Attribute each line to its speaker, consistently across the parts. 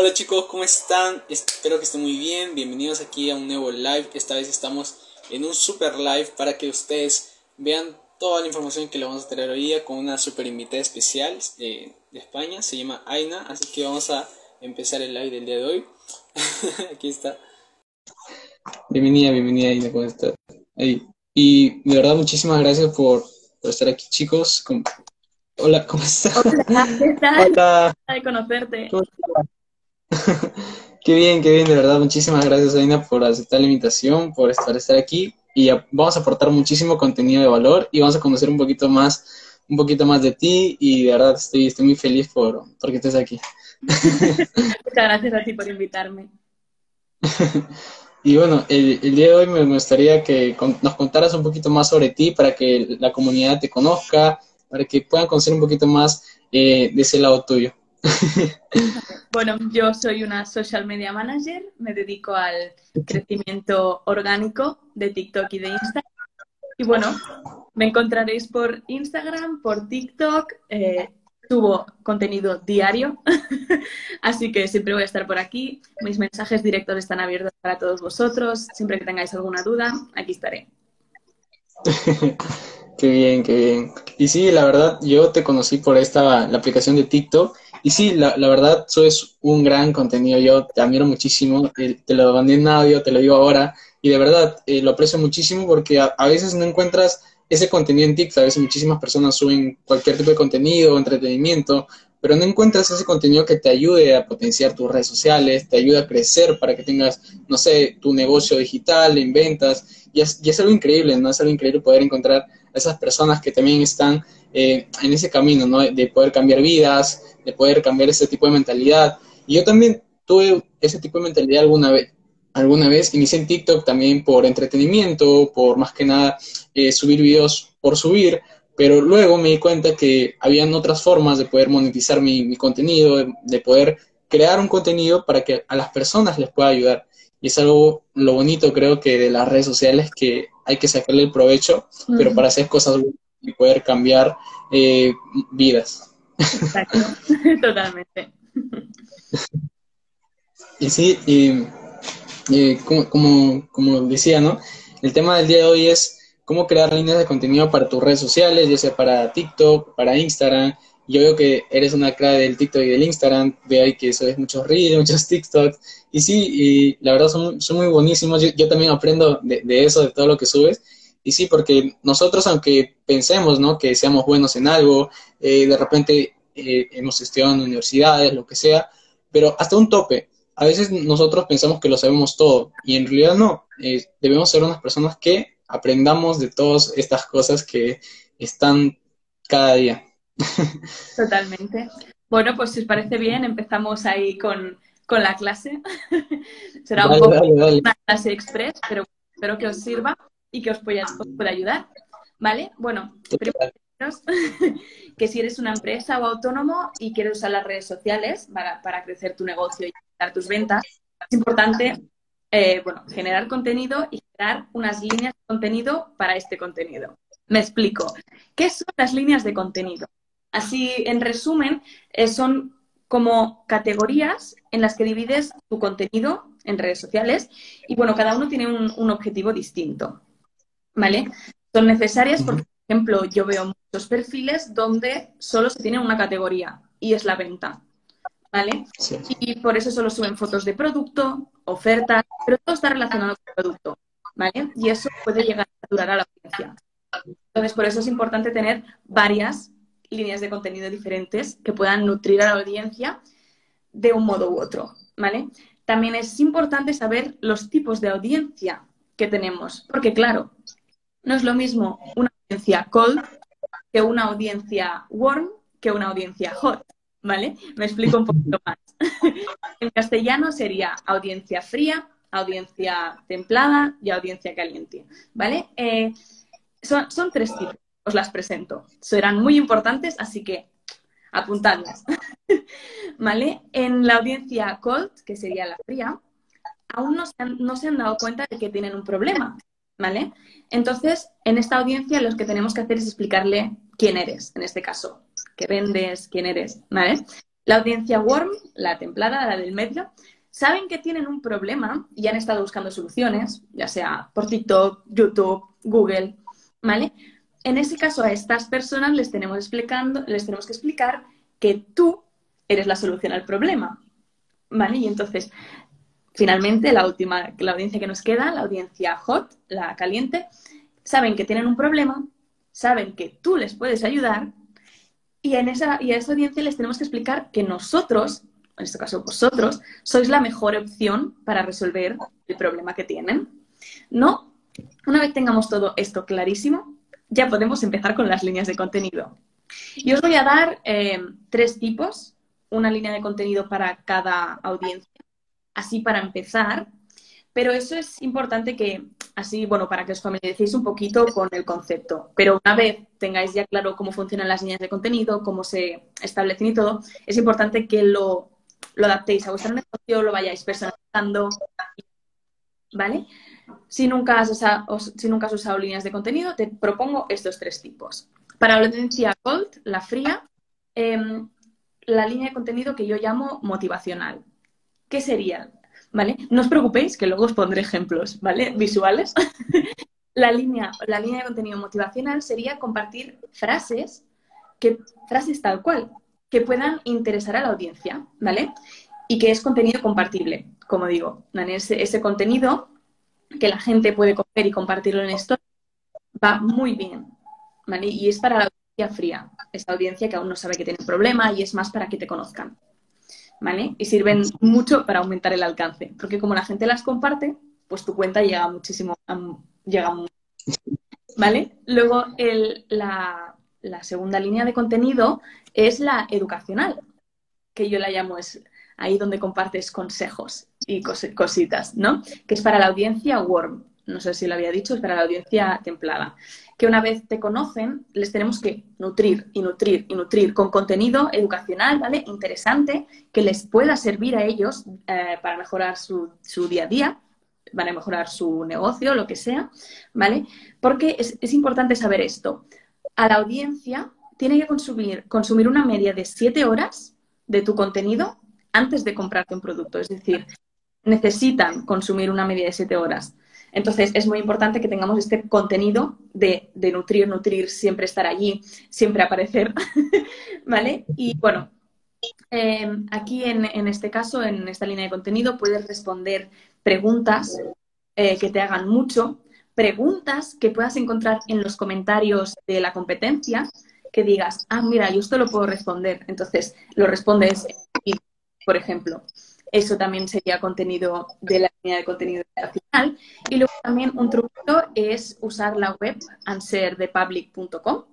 Speaker 1: Hola chicos, ¿cómo están? Espero que estén muy bien. Bienvenidos aquí a un nuevo live. Esta vez estamos en un super live para que ustedes vean toda la información que le vamos a traer hoy día con una super invitada especial de, España. Se llama Aina, así que vamos a empezar el live del día de hoy. aquí está. Bienvenida, bienvenida Aina, ¿cómo estás? Y de verdad, muchísimas gracias por, estar aquí chicos. Hola, ¿cómo estás?
Speaker 2: Hola, ¿qué tal? Hola. de conocerte.
Speaker 1: Qué bien, qué bien, de verdad. Muchísimas gracias, Aina, por aceptar la invitación, por estar, estar aquí. Y vamos a aportar muchísimo contenido de valor y vamos a conocer un poquito más, un poquito más de ti. Y de verdad estoy, estoy muy feliz por, porque estés aquí.
Speaker 2: Muchas gracias a ti por invitarme.
Speaker 1: Y bueno, el, día de hoy me gustaría que nos contaras un poquito más sobre ti para que la comunidad te conozca, para que puedan conocer un poquito más eh, de ese lado tuyo.
Speaker 2: Bueno, yo soy una social media manager, me dedico al crecimiento orgánico de TikTok y de Instagram. Y bueno, me encontraréis por Instagram, por TikTok, eh, subo contenido diario, así que siempre voy a estar por aquí. Mis mensajes directos están abiertos para todos vosotros. Siempre que tengáis alguna duda, aquí estaré.
Speaker 1: qué bien, qué bien. Y sí, la verdad, yo te conocí por esta, la aplicación de TikTok y sí, la, verdad, eso es un gran contenido. Yo te admiro muchísimo. Eh, te lo mandé en audio, te lo digo ahora. Y de verdad, eh, lo aprecio muchísimo porque a, veces no encuentras ese contenido en TikTok. A veces muchísimas personas suben cualquier tipo de contenido, entretenimiento, pero no encuentras ese contenido que te ayude a potenciar tus redes sociales, te ayude a crecer para que tengas, no sé, tu negocio digital en ventas. Y es, y es algo increíble, ¿no? Es algo increíble poder encontrar a esas personas que también están eh, en ese camino, ¿no? De poder cambiar vidas, de poder cambiar ese tipo de mentalidad. Y yo también tuve ese tipo de mentalidad alguna vez. Alguna vez inicié en TikTok también por entretenimiento, por más que nada eh, subir videos por subir, pero luego me di cuenta que habían otras formas de poder monetizar mi, contenido, de, poder crear un contenido para que a las personas les pueda ayudar. Y es algo, lo bonito creo que de las redes sociales, que hay que sacarle el provecho, pero para hacer cosas y poder cambiar eh, vidas.
Speaker 2: Exacto, totalmente.
Speaker 1: Y sí, y, como, como, decía, ¿no? El tema del día de hoy es cómo crear líneas de contenido para tus redes sociales, ya sea para TikTok, para Instagram. Yo veo que eres una clave del TikTok y del Instagram, veo ahí que subes muchos reels, muchos TikToks. Y sí, y la verdad son, son muy buenísimos. Yo, también aprendo de, de, eso, de todo lo que subes. Y sí, porque nosotros, aunque pensemos, ¿no? Que seamos buenos en algo, eh, de repente eh, hemos estudiado en universidades, lo que sea, pero hasta un tope. A veces nosotros pensamos que lo sabemos todo y en realidad no. Eh, debemos ser unas personas que aprendamos de todas estas cosas que están cada día.
Speaker 2: Totalmente. Bueno, pues si os parece bien, empezamos ahí con, con la clase. Será un poco una clase express, pero espero que os sirva y que os pueda, os pueda ayudar. ¿Vale? Bueno, primero que si eres una empresa o autónomo y quieres usar las redes sociales para, crecer tu negocio y dar tus ventas, es importante eh, bueno, generar contenido y crear unas líneas de contenido para este contenido. Me explico. ¿Qué son las líneas de contenido? Así, en resumen, eh, son como categorías en las que divides tu contenido en redes sociales y, bueno, cada uno tiene un, un objetivo distinto. ¿Vale? Son necesarias porque ejemplo, yo veo muchos perfiles donde solo se tiene una categoría y es la venta. ¿Vale? Y por eso solo suben fotos de producto, ofertas, pero todo está relacionado con el producto. ¿Vale? Y eso puede llegar a durar a la audiencia. Entonces, por eso es importante tener varias líneas de contenido diferentes que puedan nutrir a la audiencia de un modo u otro, ¿vale? También es importante saber los tipos de audiencia que tenemos, porque claro, no es lo mismo una audiencia cold que una audiencia warm que una audiencia hot, ¿vale? Me explico un poquito más. en castellano sería audiencia fría, audiencia templada y audiencia caliente, ¿vale? Eh, son, son tres tipos, os las presento. Serán muy importantes, así que apuntadlas. ¿Vale? En la audiencia cold, que sería la fría, aún no se, han, no se han dado cuenta de que tienen un problema. ¿Vale? Entonces, en esta audiencia lo que tenemos que hacer es explicarle quién eres, en este caso, qué vendes, quién eres, ¿vale? La audiencia warm, la templada, la del medio, saben que tienen un problema y han estado buscando soluciones, ya sea por TikTok, YouTube, Google, ¿vale? En ese caso, a estas personas les tenemos, explicando, les tenemos que explicar que tú eres la solución al problema, ¿vale? Y entonces, finalmente, la última, la audiencia que nos queda, la audiencia hot, la caliente, saben que tienen un problema, saben que tú les puedes ayudar y, en esa, y a esa audiencia les tenemos que explicar que nosotros, en este caso vosotros, sois la mejor opción para resolver el problema que tienen. ¿No? Una vez tengamos todo esto clarísimo, ya podemos empezar con las líneas de contenido. Y os voy a dar eh, tres tipos, una línea de contenido para cada audiencia, así para empezar. Pero eso es importante que, así, bueno, para que os familiaricéis un poquito con el concepto. Pero una vez tengáis ya claro cómo funcionan las líneas de contenido, cómo se establecen y todo, es importante que lo, lo adaptéis a vuestro negocio, lo vayáis personalizando, ¿vale? Si nunca, has usado, si nunca has usado líneas de contenido, te propongo estos tres tipos. Para la audiencia cold, la fría, em, la línea de contenido que yo llamo motivacional. ¿Qué sería? ¿Vale? No os preocupéis, que luego os pondré ejemplos, ¿vale? Visuales. la, línea, la línea de contenido motivacional sería compartir frases, que, frases tal cual, que puedan interesar a la audiencia, ¿vale? Y que es contenido compartible, como digo. Ese, contenido que la gente puede coger y compartirlo en esto, va muy bien. ¿vale? Y es para la audiencia fría, esta audiencia que aún no sabe que tiene problema y es más para que te conozcan. ¿Vale? Y sirven mucho para aumentar el alcance, porque como la gente las comparte, pues tu cuenta llega muchísimo, llega mucho. ¿Vale? Luego el, la, la segunda línea de contenido es la educacional, que yo la llamo es ahí donde compartes consejos y cositas, ¿no? Que es para la audiencia warm, no sé si lo había dicho, es para la audiencia templada. Que una vez te conocen, les tenemos que nutrir y nutrir y nutrir con contenido educacional, ¿vale? Interesante, que les pueda servir a ellos eh, para mejorar su, día a día, para mejorar su negocio, lo que sea, ¿vale? Porque es, es importante saber esto. A la audiencia tiene que consumir, consumir una media de siete horas de tu contenido antes de comprarte un producto. Es decir, necesitan consumir una media de siete horas. Entonces, es muy importante que tengamos este contenido de, nutrir, nutrir, siempre estar allí, siempre aparecer, ¿vale? Y bueno, eh, aquí en, este caso, en esta línea de contenido, puedes responder preguntas eh, que te hagan mucho, preguntas que puedas encontrar en los comentarios de la competencia, que digas, ah, mira, yo esto lo puedo responder. Entonces, lo respondes por ejemplo. Eso también sería contenido de la línea de contenido nacional. Y luego también un truco es usar la web answerthepublic.com.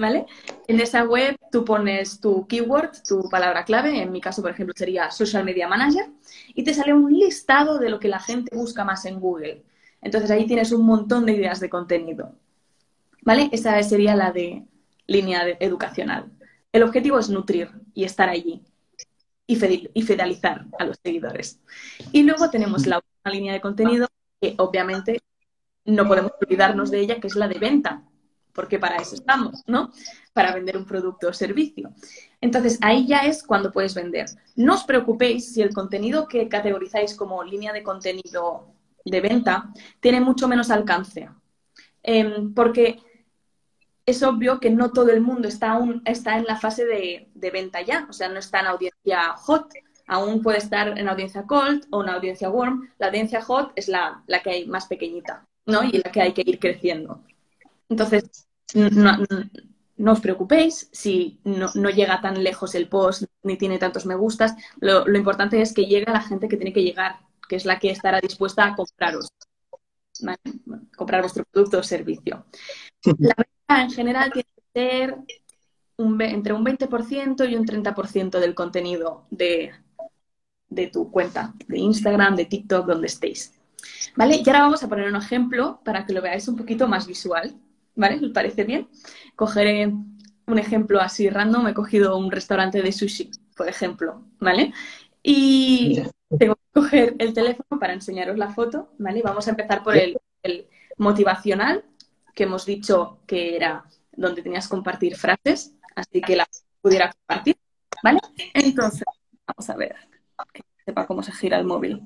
Speaker 2: ¿Vale? En esa web tú pones tu keyword, tu palabra clave, en mi caso, por ejemplo, sería Social Media Manager, y te sale un listado de lo que la gente busca más en Google. Entonces ahí tienes un montón de ideas de contenido. ¿Vale? Esa sería la de línea educacional. El objetivo es nutrir y estar allí y fidelizar a los seguidores. Y luego tenemos la última línea de contenido que obviamente no podemos olvidarnos de ella, que es la de venta, porque para eso estamos, ¿no? Para vender un producto o servicio. Entonces, ahí ya es cuando puedes vender. No os preocupéis si el contenido que categorizáis como línea de contenido de venta tiene mucho menos alcance. Em, porque es obvio que no todo el mundo está, aún, está en la fase de, venta ya, o sea, no está en audiencia hot, aún puede estar en audiencia cold o en audiencia warm. La audiencia hot es la, que hay más pequeñita, ¿no? Y la que hay que ir creciendo. Entonces, no, os preocupéis si no, llega tan lejos el post ni tiene tantos me gustas. Lo, importante es que llegue a la gente que tiene que llegar, que es la que estará dispuesta a compraros, comprar vuestro producto o servicio. La en general tiene que ser entre un 20% y un 30% del contenido de, de tu cuenta, de Instagram, de TikTok, donde estéis. ¿Vale? Y ahora vamos a poner un ejemplo para que lo veáis un poquito más visual. ¿Vale? ¿Os parece bien? Cogeré un ejemplo así random. He cogido un restaurante de sushi, por ejemplo. ¿Vale? Y tengo que coger el teléfono para enseñaros la foto. ¿Vale? vamos a empezar por el, el motivacional, que hemos dicho que era donde tenías que compartir frases. Así que la pudiera compartir. ¿Vale? Entonces, vamos a ver que sepa cómo se gira el móvil.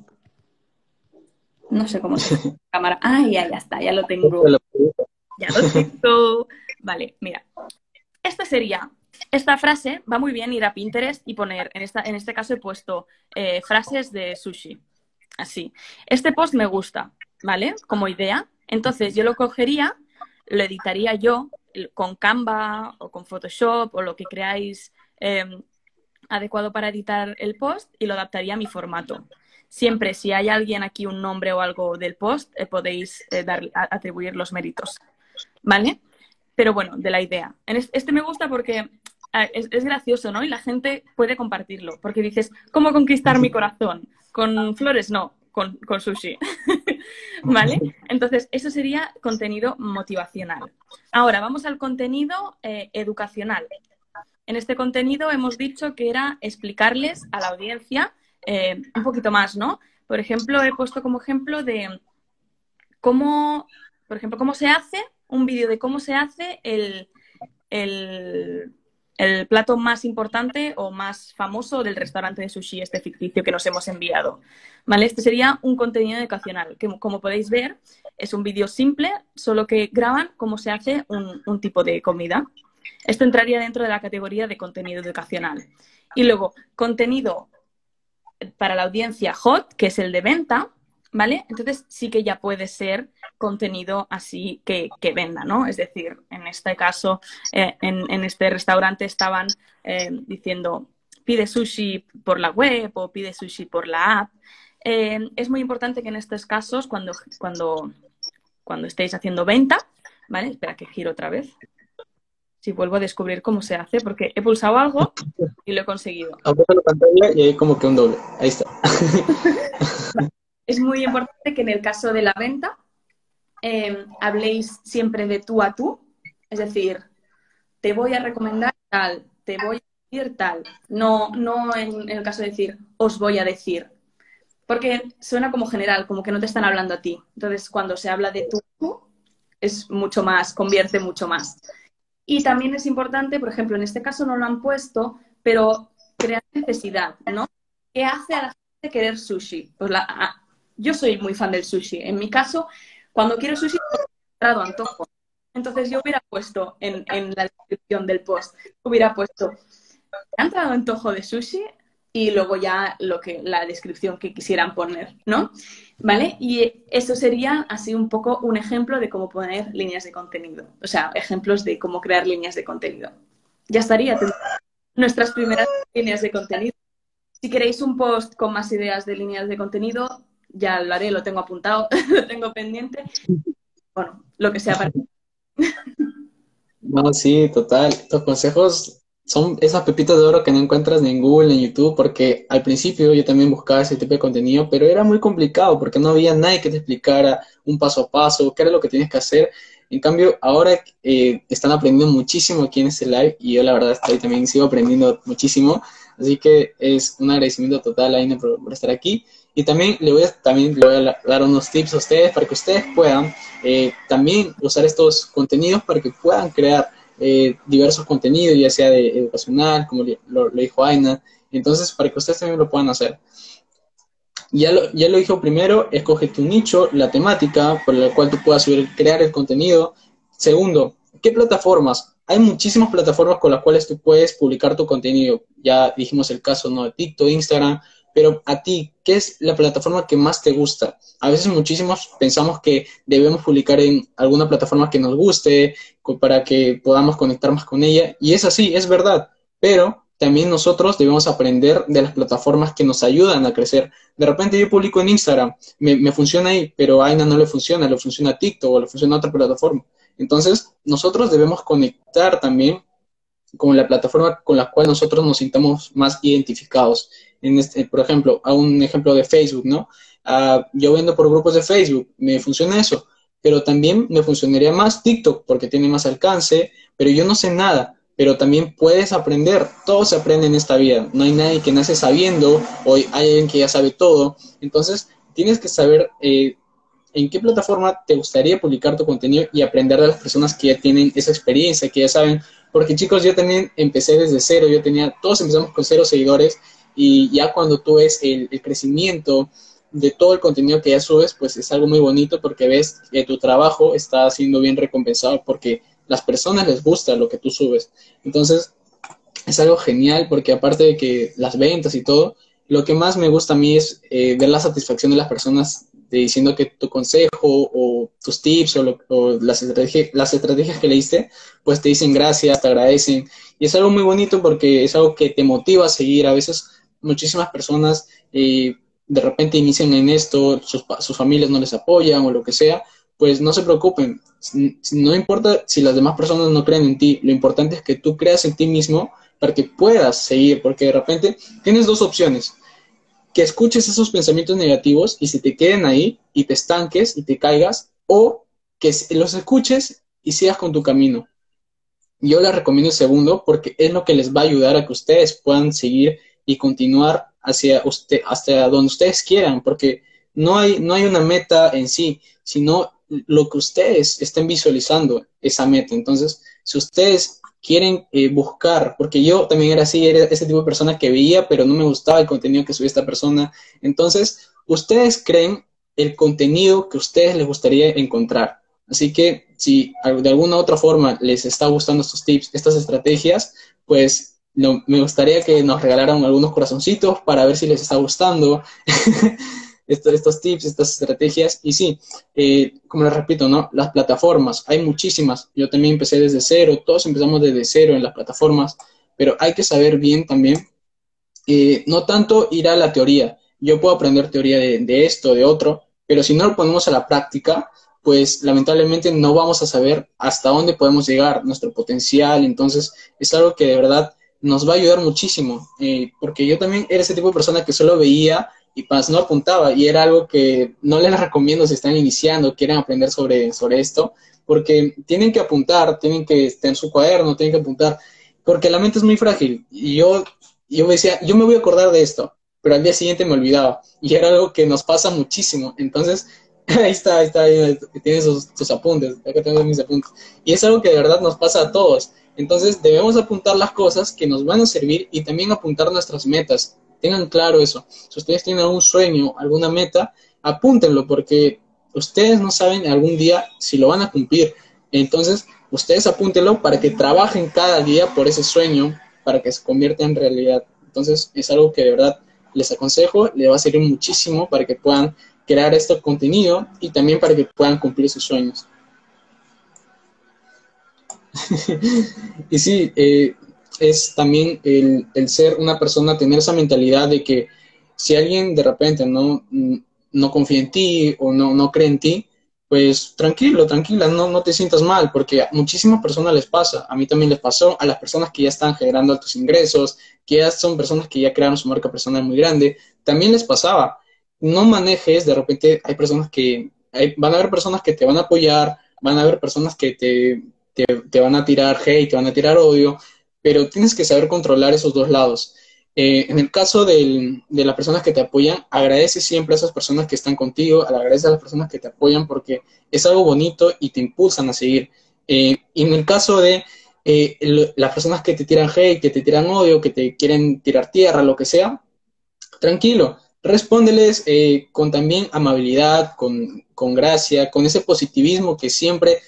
Speaker 2: No sé cómo se gira la cámara. Ah, ya, ya está, ya lo tengo. Ya lo tengo. Vale, mira. Esta sería, esta frase va muy bien ir a Pinterest y poner, en, esta, en este caso he puesto eh, frases de sushi. Así. Este post me gusta, ¿vale? Como idea. Entonces yo lo cogería, lo editaría yo con Canva o con Photoshop o lo que creáis em, adecuado para editar el post y lo adaptaría a mi formato. Siempre, si hay alguien aquí un nombre o algo del post, eh, podéis eh, dar, atribuir los méritos. ¿Vale? Pero bueno, de la idea. este me gusta porque es, gracioso, ¿no? Y la gente puede compartirlo. Porque dices, ¿cómo conquistar mi corazón? ¿Con flores? No, con, sushi. ¿Vale? Entonces, eso sería contenido motivacional. Ahora, vamos al contenido eh, educacional. En este contenido hemos dicho que era explicarles a la audiencia eh, un poquito más, ¿no? Por ejemplo, he puesto como ejemplo de cómo, por ejemplo, cómo se hace un vídeo de cómo se hace el, el, plato más importante o más famoso del restaurante de sushi, este ficticio que nos hemos enviado. ¿Vale? Este sería un contenido educacional, que como podéis ver, es un vídeo simple, solo que graban cómo se hace un, un tipo de comida. Esto entraría dentro de la categoría de contenido educacional. Y luego, contenido para la audiencia hot, que es el de venta, ¿vale? Entonces sí que ya puede ser contenido así que, venda, ¿no? Es decir, en este caso, eh, en, este restaurante estaban eh, diciendo pide sushi por la web o pide sushi por la app. Eh, es muy importante que en estos casos, cuando, cuando, cuando estéis haciendo venta, ¿vale? Espera que giro otra vez si vuelvo a descubrir cómo se hace, porque he pulsado algo y lo he conseguido.
Speaker 1: la pantalla y hay como que un doble. Ahí está.
Speaker 2: es muy importante que en el caso de la venta em, habléis siempre de tú a tú, es decir, te voy a recomendar tal, te voy a decir tal, no, no en, en el caso de decir os voy a decir, porque suena como general, como que no te están hablando a ti. Entonces, cuando se habla de tú, es mucho más, convierte mucho más. Y también es importante, por ejemplo, en este caso no lo han puesto, pero crear necesidad, ¿no? ¿Qué hace a la gente querer sushi? Pues la, yo soy muy fan del sushi. En mi caso, cuando quiero sushi, he antojo. Entonces yo hubiera puesto en, en, la descripción del post, hubiera puesto, ¿ha entrado antojo de sushi? Y luego ya lo que, la descripción que quisieran poner, ¿no? ¿Vale? Y eso sería así un poco un ejemplo de cómo poner líneas de contenido. O sea, ejemplos de cómo crear líneas de contenido. Ya estaría nuestras primeras líneas de contenido. Si queréis un post con más ideas de líneas de contenido, ya lo haré, lo tengo apuntado, lo tengo pendiente. Bueno, lo que sea para
Speaker 1: No, sí, total. Estos consejos son esas pepitas de oro que no encuentras ni en Google ni en YouTube, porque al principio yo también buscaba ese tipo de contenido, pero era muy complicado porque no había nadie que te explicara un paso a paso, qué era lo que tienes que hacer. En cambio, ahora eh, están aprendiendo muchísimo aquí en este live y yo la verdad estoy también sigo aprendiendo muchísimo, así que es un agradecimiento total a Aine por, estar aquí. Y también le voy a, también le voy a dar unos tips a ustedes para que ustedes puedan eh, también usar estos contenidos para que puedan crear eh, diversos contenidos, ya sea de educacional, como lo, dijo Aina. Entonces, para que ustedes también lo puedan hacer. Ya lo, ya lo dijo primero, escoge tu nicho, la temática por la cual tú puedas subir, crear el contenido. Segundo, ¿qué plataformas? Hay muchísimas plataformas con las cuales tú puedes publicar tu contenido. Ya dijimos el caso ¿no? de TikTok, Instagram, pero a ti, ¿qué es la plataforma que más te gusta? A veces muchísimos pensamos que debemos publicar en alguna plataforma que nos guste para que podamos conectar más con ella, y es así, es verdad, pero también nosotros debemos aprender de las plataformas que nos ayudan a crecer. De repente yo publico en Instagram, me, funciona ahí, pero a Aina no le funciona, le funciona TikTok o le funciona otra plataforma. Entonces, nosotros debemos conectar también con la plataforma con la cual nosotros nos sintamos más identificados. En este, por ejemplo, a un ejemplo de Facebook, ¿no? Ah, yo vendo por grupos de Facebook, me funciona eso, pero también me funcionaría más TikTok porque tiene más alcance, pero yo no sé nada pero también puedes aprender. Todo se aprende en esta vida. No hay nadie que nace sabiendo, o hay alguien que ya sabe todo. Entonces, tienes que saber eh, en qué plataforma te gustaría publicar tu contenido y aprender de las personas que ya tienen esa experiencia, que ya saben. Porque chicos, yo también empecé desde cero, yo tenía, todos empezamos con cero seguidores y ya cuando tú ves el, crecimiento de todo el contenido que ya subes, pues es algo muy bonito porque ves que tu trabajo está siendo bien recompensado porque las personas les gusta lo que tú subes. Entonces, es algo genial porque aparte de que las ventas y todo, lo que más me gusta a mí es eh, ver la satisfacción de las personas diciendo que tu consejo o tus tips o, las, las estrategias que le diste, pues te dicen gracias, te agradecen. Y es algo muy bonito porque es algo que te motiva a seguir. A veces muchísimas personas eh, de repente inician en esto, sus, familias no les apoyan o lo que sea, pues no se preocupen. No importa si las demás personas no creen en ti, lo importante es que tú creas en ti mismo para que puedas seguir, porque de repente tienes dos opciones. Que escuches esos pensamientos negativos y se te queden ahí y te estanques y te caigas, o que los escuches y sigas con tu camino. Yo les recomiendo el segundo porque es lo que les va a ayudar a que ustedes puedan seguir y continuar hacia usted, hasta donde ustedes quieran, porque no hay, no hay una meta en sí, sino lo que ustedes estén visualizando, esa meta. Entonces, si ustedes quieren eh, buscar, porque yo también era así, era ese tipo de persona que veía, pero no me gustaba el contenido que subía esta persona. Entonces, ustedes creen el contenido que a ustedes les gustaría encontrar. Así que si de alguna otra forma les está gustando estos tips, estas estrategias, pues me gustaría que nos regalaran algunos corazoncitos para ver si les está gustando. estos, tips, estas estrategias. Y sí, eh, como les repito, ¿no? Las plataformas, hay muchísimas. Yo también empecé desde cero, todos empezamos desde cero en las plataformas, pero hay que saber bien también, eh, no tanto ir a la teoría. Yo puedo aprender teoría de, de esto, de otro, pero si no lo ponemos a la práctica, pues lamentablemente no vamos a saber hasta dónde podemos llegar, nuestro potencial. Entonces, es algo que de verdad nos va a ayudar muchísimo, eh, porque yo también era ese tipo de persona que solo veía y pues no apuntaba y era algo que no les recomiendo si están iniciando, quieren aprender sobre, sobre esto, porque tienen que apuntar, tienen que estar en su cuaderno, tienen que apuntar, porque la mente es muy frágil y yo, yo decía, yo me voy a acordar de esto, pero al día siguiente me olvidaba y era algo que nos pasa muchísimo, entonces ahí está, ahí está, tienes sus, apuntes, acá tengo mis apuntes, y es algo que de verdad nos pasa a todos, entonces debemos apuntar las cosas que nos van a servir y también apuntar nuestras metas, Tengan claro eso. Si ustedes tienen algún sueño, alguna meta, apúntenlo porque ustedes no saben algún día si lo van a cumplir. Entonces, ustedes apúntenlo para que trabajen cada día por ese sueño, para que se convierta en realidad. Entonces, es algo que de verdad les aconsejo, les va a servir muchísimo para que puedan crear este contenido y también para que puedan cumplir sus sueños. y sí, eh, es también el, ser una persona, tener esa mentalidad de que si alguien de repente no, no confía en ti o no, no cree en ti, pues tranquilo, tranquila, no, no te sientas mal, porque a muchísimas personas les pasa, a mí también les pasó, a las personas que ya están generando altos ingresos, que ya son personas que ya crearon su marca personal muy grande, también les pasaba. No manejes, de repente hay personas que, van a haber personas que te van a apoyar, van a haber personas que te, te, van a tirar hate, te van a tirar odio, pero tienes que saber controlar esos dos lados. Eh, en el caso de las personas que te apoyan, agradece siempre a esas personas que están contigo, agradece a las personas que te apoyan porque es algo bonito y te impulsan a seguir. Eh, y en el caso de eh, las personas que te tiran hate, que te tiran odio, que te quieren tirar tierra, lo que sea, tranquilo, respóndeles con también amabilidad, con, con gracia, con ese positivismo que siempre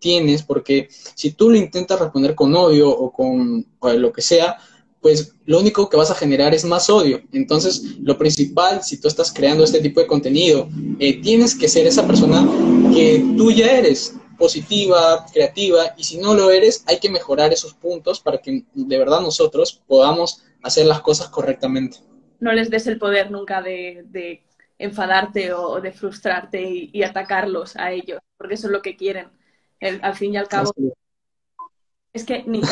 Speaker 1: tienes, porque si tú lo intentas responder con odio o con lo que sea, pues lo único que vas a generar es más odio. Entonces, lo principal, si tú estás creando este tipo de contenido, eh, tienes que ser esa persona que tú ya eres, positiva, creativa, y si no lo eres, hay que mejorar esos puntos para que de verdad nosotros podamos hacer las cosas correctamente.
Speaker 2: No les des el poder nunca de, enfadarte o de frustrarte y, atacarlos a ellos, porque eso es lo que quieren. Al fin y al cabo, es que ni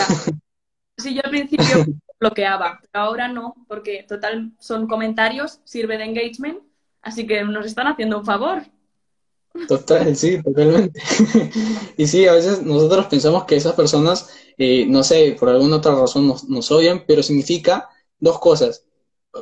Speaker 2: Si yo al principio bloqueaba, pero ahora no, porque total son comentarios, sirve de engagement, así que nos están haciendo un favor.
Speaker 1: Total, sí, totalmente. y sí, a veces nosotros pensamos que esas personas, eh, no sé, por alguna otra razón nos, odian, pero significa dos cosas.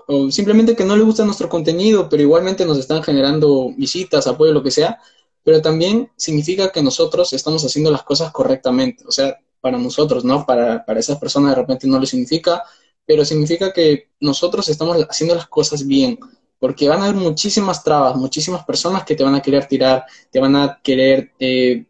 Speaker 1: O simplemente que no les gusta nuestro contenido, pero igualmente nos están generando visitas, apoyo, lo que sea. Pero también significa que nosotros estamos haciendo las cosas correctamente. O sea, para nosotros, ¿no? Para, para esas personas de repente no le significa, pero significa que nosotros estamos haciendo las cosas bien porque van a haber muchísimas trabas, muchísimas personas que te van a querer tirar, te van a querer eh,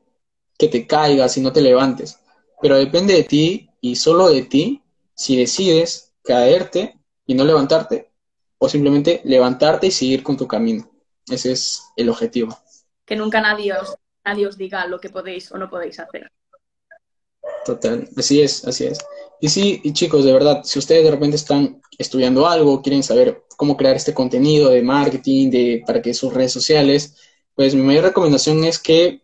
Speaker 1: que te caigas y no te levantes. Pero depende de ti y solo de ti si decides caerte y no levantarte o simplemente levantarte y seguir con tu camino. Ese es el objetivo.
Speaker 2: Que nunca nadie os, nadie os diga lo que podéis o no podéis hacer.
Speaker 1: Total, así es, así es. Y sí, chicos, de verdad, si ustedes de repente están estudiando algo, quieren saber cómo crear este contenido de marketing, de, para que sus redes sociales, pues mi mayor recomendación es que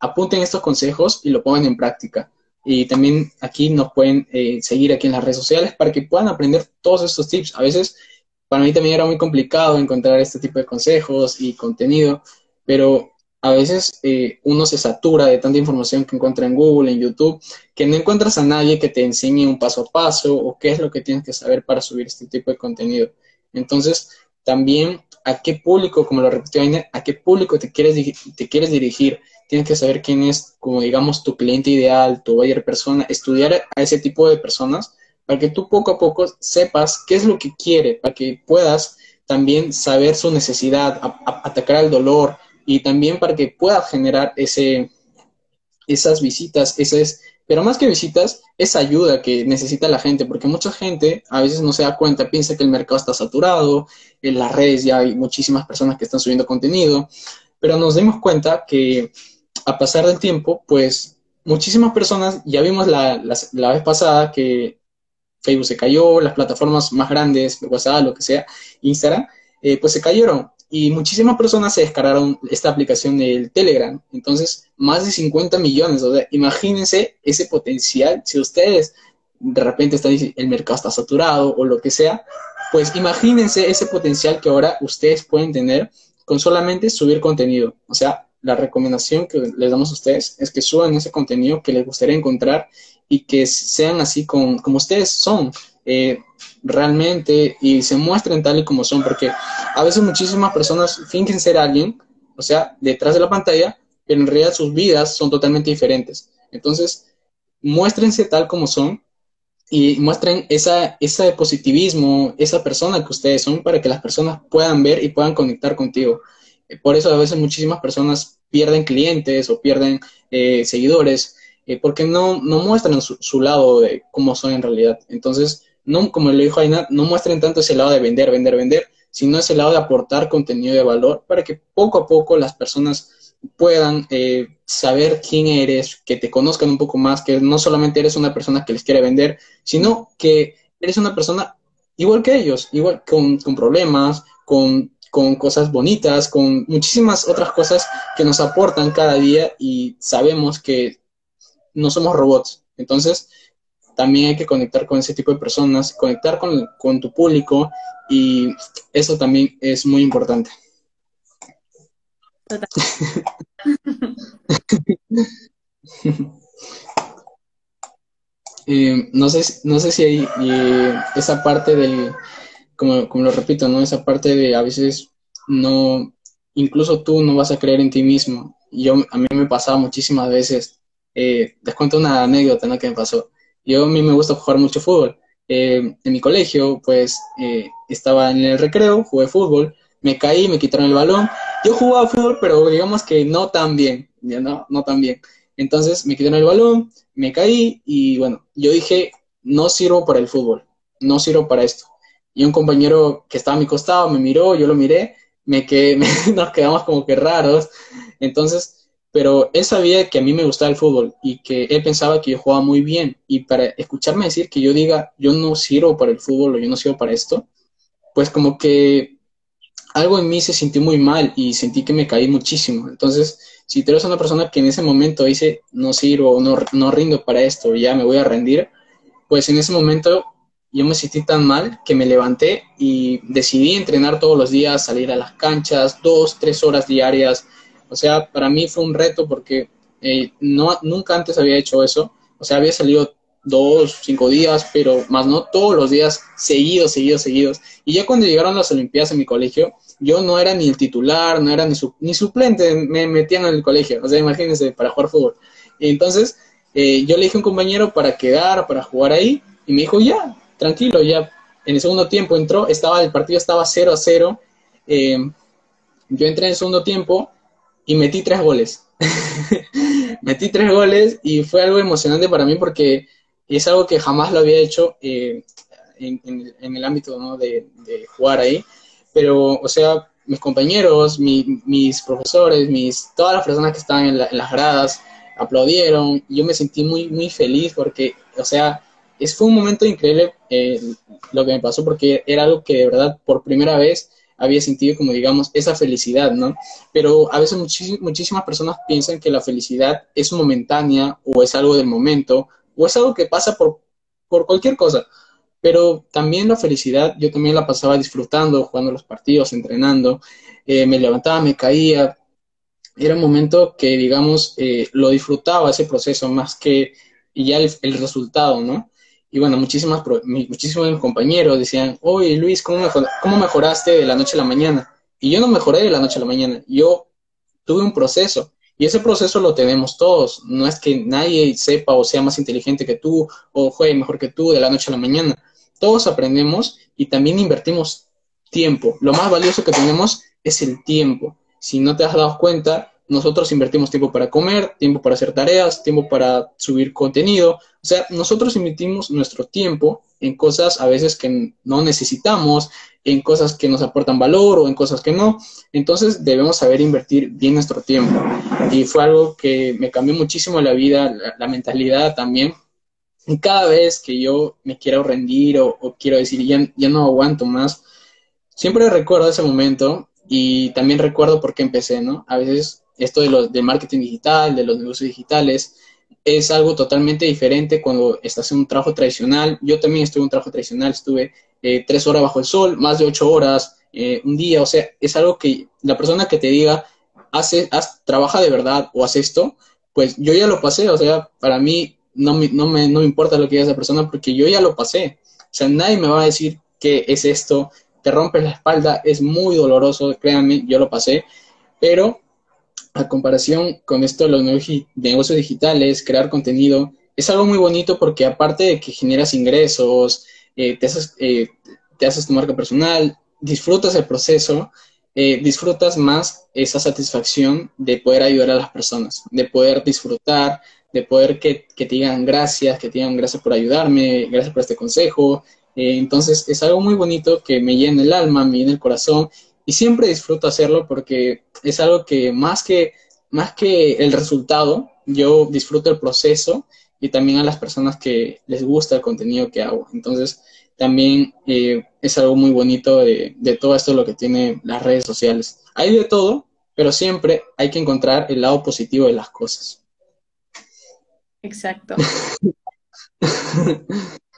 Speaker 1: apunten estos consejos y lo pongan en práctica. Y también aquí nos pueden eh, seguir aquí en las redes sociales para que puedan aprender todos estos tips. A veces para mí también era muy complicado encontrar este tipo de consejos y contenido, pero a veces eh, uno se satura de tanta información que encuentra en Google, en YouTube, que no encuentras a nadie que te enseñe un paso a paso o qué es lo que tienes que saber para subir este tipo de contenido. Entonces, también a qué público, como lo repitió Aina, a qué público te quieres, te quieres dirigir. Tienes que saber quién es, como digamos, tu cliente ideal, tu buyer persona, estudiar a ese tipo de personas para que tú poco a poco sepas qué es lo que quiere, para que puedas también saber su necesidad, atacar el dolor, y también para que pueda generar ese, esas visitas, es pero más que visitas, esa ayuda que necesita la gente, porque mucha gente a veces no se da cuenta, piensa que el mercado está saturado, en las redes ya hay muchísimas personas que están subiendo contenido, pero nos dimos cuenta que a pasar del tiempo, pues muchísimas personas, ya vimos la, la vez pasada que Facebook se cayó, las plataformas más grandes, WhatsApp, lo que sea, Instagram, eh, pues se cayeron y muchísimas personas se descargaron esta aplicación del Telegram. Entonces, más de 50 millones. O sea, imagínense ese potencial. Si ustedes de repente están el mercado está saturado o lo que sea, pues imagínense ese potencial que ahora ustedes pueden tener con solamente subir contenido. O sea, la recomendación que les damos a ustedes es que suban ese contenido que les gustaría encontrar y que sean así con, como ustedes son. Eh, realmente y se muestren tal y como son, porque a veces muchísimas personas fingen ser alguien, o sea, detrás de la pantalla, pero en realidad sus vidas son totalmente diferentes. Entonces, muéstrense tal como son y muestren esa, ese positivismo, esa persona que ustedes son para que las personas puedan ver y puedan conectar contigo. Por eso a veces muchísimas personas pierden clientes o pierden eh, seguidores eh, porque no, no muestran su, su, lado de cómo son en realidad. Entonces, no, como le dijo Aina, no muestren tanto ese lado de vender, vender, vender, sino ese lado de aportar contenido de valor para que poco a poco las personas puedan eh, saber quién eres, que te conozcan un poco más, que no solamente eres una persona que les quiere vender, sino que eres una persona igual que ellos, igual con, problemas, con, con cosas bonitas, con muchísimas otras cosas que nos aportan cada día y sabemos que no somos robots. Entonces, también hay que conectar con ese tipo de personas, conectar con, tu público y eso también es muy importante. Eh, no, sé, no sé si hay eh, esa parte del, como, como lo repito, ¿no? Esa parte de a veces no, incluso tú no vas a creer en ti mismo. Yo, a mí me pasaba muchísimas veces, eh, les cuento una anécdota ¿no? que me pasó. Yo a mí me gusta jugar mucho fútbol. Eh, en mi colegio, pues eh, estaba en el recreo, jugué fútbol, me caí, me quitaron el balón. Yo jugaba fútbol, pero digamos que no tan bien, ya no, no tan bien. Entonces me quitaron el balón, me caí y bueno, yo dije, no sirvo para el fútbol. no sirvo para esto. Y un compañero que estaba a mi costado me miró, yo lo miré, me quedé, nos quedamos como que raros. Entonces, pero él sabía que a mí me gustaba el fútbol y que él pensaba que yo jugaba muy bien. Y para escucharme decir que yo diga, yo no sirvo para el fútbol o yo no sirvo para esto, pues como que algo en mí se sintió muy mal y sentí que me caí muchísimo. Entonces, si tú eres una persona que en ese momento dice, no sirvo, no, no rindo para esto, ya me voy a rendir, pues en ese momento yo me sentí tan mal que me levanté y decidí entrenar todos los días, salir a las canchas, dos, tres horas diarias. O sea, para mí fue un reto porque eh, no, nunca antes había hecho eso. O sea, había salido dos, cinco días, pero más no todos los días, seguidos, seguidos, seguidos. Y ya cuando llegaron las Olimpiadas en mi colegio, yo no era ni el titular, no era ni, ni suplente, me metían en el colegio. O sea, imagínense, para jugar fútbol. Entonces, eh, yo le dije a un compañero para quedar, para jugar ahí, y me dijo, ya, tranquilo, ya. En el segundo tiempo entró, estaba, el partido estaba 0 a 0. Eh, yo entré en el segundo tiempo y metí tres goles. metí tres goles y fue algo emocionante para mí porque es algo que jamás lo había hecho eh, en, el ámbito de, jugar ahí. Pero, o sea, mis compañeros, mis profesores, mis, todas las personas que estaban en, las gradas aplaudieron. Yo me sentí muy, muy feliz porque, o sea, es, fue un momento increíble eh, lo que me pasó porque era algo que de verdad por primera vez había sentido como digamos esa felicidad, ¿no? Pero a veces muchísimas personas piensan que la felicidad es momentánea o es algo del momento o es algo que pasa por, por cualquier cosa. Pero también la felicidad, yo también la pasaba disfrutando, jugando los partidos, entrenando, eh, me levantaba, me caía. Era un momento que, digamos, eh, lo disfrutaba ese proceso más que ya el, el resultado, ¿no? Y bueno, muchísimas, muchísimos compañeros decían, oye Luis, ¿cómo, ¿cómo mejoraste de la noche a la mañana? Y yo no mejoré de la noche a la mañana, yo tuve un proceso. Y ese proceso lo tenemos todos. No es que nadie sepa o sea más inteligente que tú o juegue mejor que tú de la noche a la mañana. Todos aprendemos y también invertimos tiempo. Lo más valioso que tenemos es el tiempo. Si no te has dado cuenta, nosotros invertimos tiempo para comer, tiempo para hacer tareas, tiempo para subir contenido. O sea, nosotros invertimos nuestro tiempo en cosas a veces que no necesitamos, en cosas que nos aportan valor o en cosas que no. Entonces debemos saber invertir bien nuestro tiempo. Y fue algo que me cambió muchísimo la vida, la, mentalidad también. Y cada vez que yo me quiero rendir o, quiero decir, ya, ya no aguanto más, siempre recuerdo ese momento y también recuerdo por qué empecé, ¿no? A veces esto de los, del marketing digital, de los negocios digitales, es algo totalmente diferente cuando estás en un trabajo tradicional. Yo también estuve en un trabajo tradicional, estuve eh, tres horas bajo el sol, más de ocho horas, eh, un día, o sea, es algo que la persona que te diga, hace, haz, trabaja de verdad o haz esto, pues yo ya lo pasé, o sea, para mí no me, no me, no me importa lo que diga esa persona porque yo ya lo pasé. O sea, nadie me va a decir qué es esto, te rompes la espalda, es muy doloroso, créanme, yo lo pasé, pero a comparación con esto los negocios digitales, crear contenido, es algo muy bonito porque aparte de que generas ingresos, eh, te, haces, eh, te haces tu marca personal, disfrutas el proceso, eh, disfrutas más esa satisfacción de poder ayudar a las personas, de poder disfrutar, de poder que, que te digan gracias, que te digan gracias por ayudarme, gracias por este consejo. entonces es algo muy bonito que me llena el alma, me llena el corazón y siempre disfruto hacerlo porque es algo que más que, más que el resultado, yo disfruto el proceso y también a las personas que les gusta el contenido que hago. Entonces, también eh, es algo muy bonito de, de todo esto lo que tiene las redes sociales. Hay de todo, pero siempre hay que encontrar el lado positivo de las cosas.
Speaker 2: Exacto.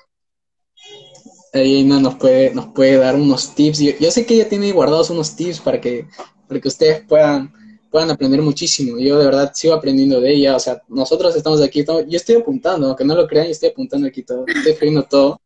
Speaker 1: ahí nos puede, nos puede dar unos tips. Yo, sé que ella tiene guardados unos tips para que, para que ustedes puedan, puedan aprender muchísimo. Yo de verdad sigo aprendiendo de ella. O sea, nosotros estamos aquí, yo estoy apuntando, aunque no lo crean, yo estoy apuntando aquí todo, estoy escribiendo todo.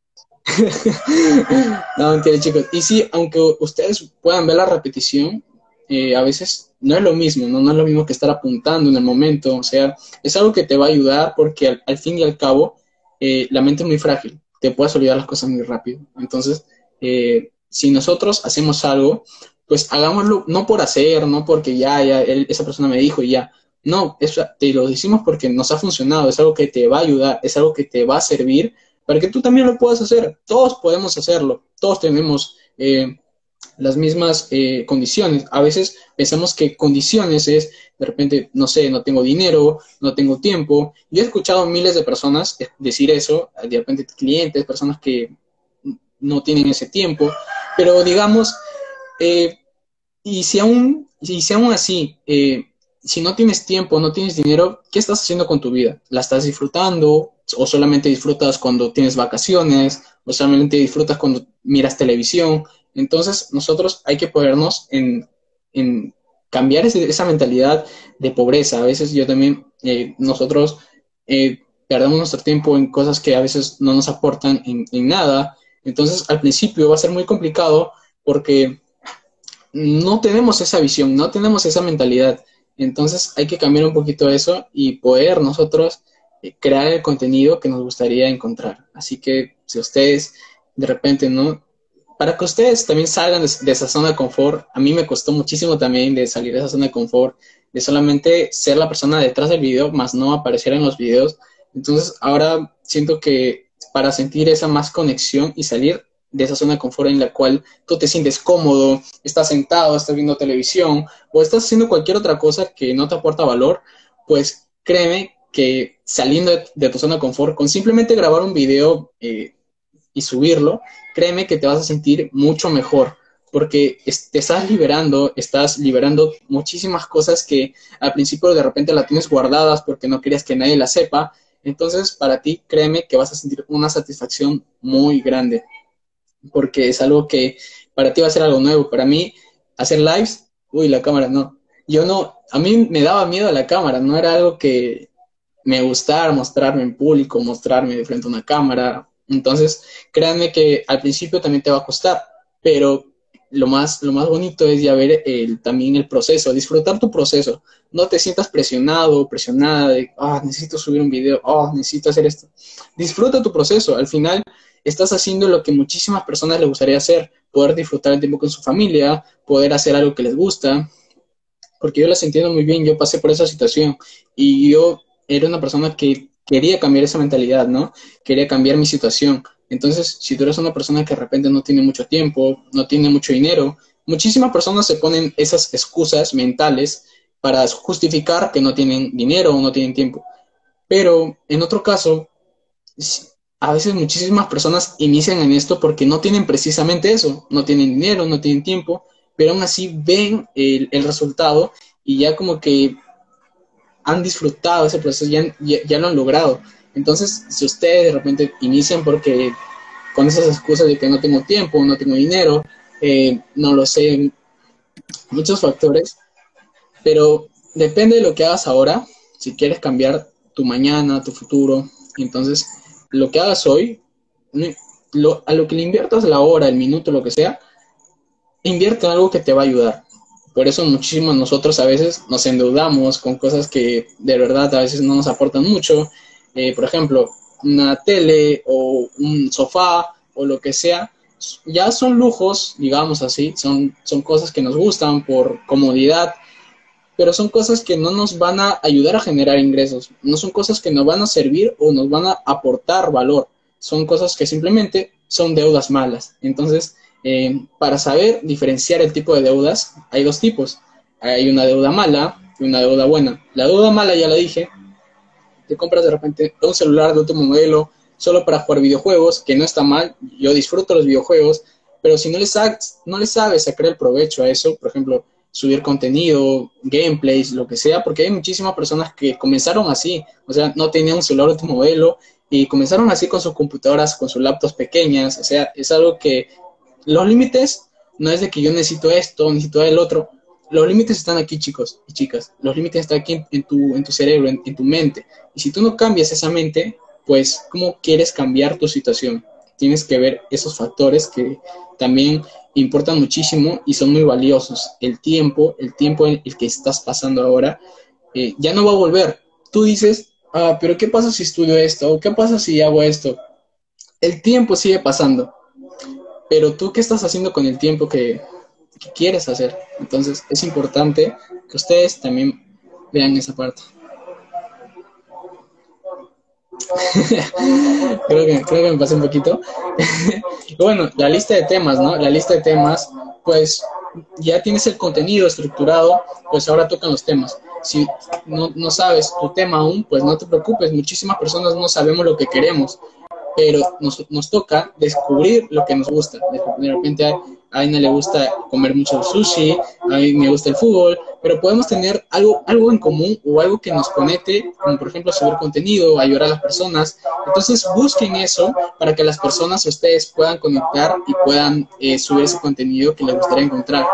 Speaker 1: no, mentira, chicos. Y sí, aunque ustedes puedan ver la repetición, eh, a veces no es lo mismo, ¿no? no es lo mismo que estar apuntando en el momento. O sea, es algo que te va a ayudar porque al, fin y al cabo, eh, la mente es muy frágil te puedes olvidar las cosas muy rápido. Entonces, eh, si nosotros hacemos algo, pues hagámoslo no por hacer, no porque ya, ya esa persona me dijo y ya. No, te lo decimos porque nos ha funcionado, es algo que te va a ayudar, es algo que te va a servir para que tú también lo puedas hacer. Todos podemos hacerlo, todos tenemos eh, las mismas eh, condiciones. A veces pensamos que condiciones es, de repente, no sé, no tengo dinero, no tengo tiempo. Yo he escuchado miles de personas decir eso, de repente clientes, personas que no tienen ese tiempo, pero digamos, eh, y si aún, y si aún así, eh, si no tienes tiempo, no tienes dinero, ¿qué estás haciendo con tu vida? ¿La estás disfrutando? ¿O solamente disfrutas cuando tienes vacaciones? ¿O solamente disfrutas cuando miras televisión? Entonces, nosotros hay que ponernos en, cambiar esa mentalidad de pobreza. A veces yo también, eh, nosotros eh, perdemos nuestro tiempo en cosas que a veces no nos aportan en, nada. Entonces, al principio va a ser muy complicado porque no tenemos esa visión, no tenemos esa mentalidad. Entonces, hay que cambiar un poquito eso y poder nosotros eh, crear el contenido que nos gustaría encontrar. Así que si ustedes de repente no para que ustedes también salgan de, esa zona de confort, a mí me costó muchísimo también de salir de esa zona de confort, de solamente ser la persona detrás del video, más no aparecer en los videos. Entonces, ahora siento que para sentir esa más conexión y salir de esa zona de confort en la cual tú te sientes cómodo, estás sentado, estás viendo televisión o estás haciendo cualquier otra cosa que no te aporta valor, pues créeme que saliendo de, tu zona de confort, con simplemente grabar un video eh, y subirlo, créeme que te vas a sentir mucho mejor porque te estás liberando, estás liberando muchísimas cosas que al principio de repente las tienes guardadas porque no querías que nadie las sepa. Entonces, para ti, créeme que vas a sentir una satisfacción muy grande, porque es algo que para ti va a ser algo nuevo. Para mí, hacer lives, uy, la cámara, no. Yo no, a mí me daba miedo la cámara, no era algo que me gustara mostrarme en público, mostrarme de frente a una cámara, entonces, créanme que al principio también te va a costar, pero lo más, lo más bonito es ya ver el, también el proceso, disfrutar tu proceso. No te sientas presionado o presionada de, ah, necesito subir un video, oh, necesito hacer esto. Disfruta tu proceso. Al final, estás haciendo lo que muchísimas personas les gustaría hacer, poder disfrutar el tiempo con su familia, poder hacer algo que les gusta. Porque yo las entiendo muy bien, yo pasé por esa situación y yo era una persona que quería cambiar esa mentalidad, ¿no? Quería cambiar mi situación. Entonces, si tú eres una persona que de repente no tiene mucho tiempo, no tiene mucho dinero, muchísimas personas se ponen esas excusas mentales para justificar que no tienen dinero o no tienen tiempo. Pero en otro caso, a veces muchísimas personas inician en esto porque no tienen precisamente eso, no tienen dinero, no tienen tiempo, pero aún así ven el, el resultado y ya como que han disfrutado ese proceso, ya, ya, lo han logrado. Entonces, si ustedes de repente inician porque con esas excusas de que no tengo tiempo, no tengo dinero, eh, no lo sé, muchos factores, pero depende de lo que hagas ahora, si quieres cambiar tu mañana, tu futuro, entonces lo que hagas hoy, a lo que le inviertas la hora, el minuto, lo que sea, invierte en algo que te va a ayudar. Por eso muchísimos nosotros a veces nos endeudamos con cosas que de verdad a veces no nos aportan mucho. Eh, por ejemplo, una tele o un sofá o lo que sea, ya son lujos, digamos así, son, son cosas que nos gustan por comodidad, pero son cosas que no nos van a ayudar a generar ingresos, no son cosas que nos van a servir o nos van a aportar valor, son cosas que simplemente son deudas malas. Entonces, eh, para saber diferenciar el tipo de deudas, hay dos tipos. Hay una deuda mala y una deuda buena. La deuda mala, ya la dije, te compras de repente un celular de último modelo solo para jugar videojuegos, que no está mal, yo disfruto los videojuegos, pero si no le, sabes, no le sabes sacar el provecho a eso, por ejemplo, subir contenido, gameplays, lo que sea, porque hay muchísimas personas que comenzaron así, o sea, no tenían un celular de último modelo y comenzaron así con sus computadoras, con sus laptops pequeñas, o sea, es algo que los límites no es de que yo necesito esto, necesito el otro. Los límites están aquí, chicos y chicas. Los límites están aquí en, tu, en tu cerebro, en, tu mente. Y si tú no cambias esa mente, pues, ¿cómo quieres cambiar tu situación? Tienes que ver esos factores que también importan muchísimo y son muy valiosos. El tiempo, el tiempo en el que estás pasando ahora, eh, ya no va a volver. Tú dices, ah, pero ¿qué pasa si estudio esto? ¿O qué pasa si hago esto? El tiempo sigue pasando pero tú qué estás haciendo con el tiempo que, quieres hacer. Entonces es importante que ustedes también vean esa parte. creo, que, creo que me pasé un poquito. bueno, la lista de temas, ¿no? La lista de temas, pues ya tienes el contenido estructurado, pues ahora tocan los temas. Si no, no sabes tu tema aún, pues no te preocupes, muchísimas personas no sabemos lo que queremos pero nos, nos toca descubrir lo que nos gusta. De repente a, a le gusta comer mucho sushi, a mí me gusta el fútbol, pero podemos tener algo, algo en común o algo que nos conecte, como por ejemplo subir contenido, ayudar a las personas. Entonces busquen eso para que las personas, ustedes puedan conectar y puedan eh, subir ese contenido que les gustaría encontrar.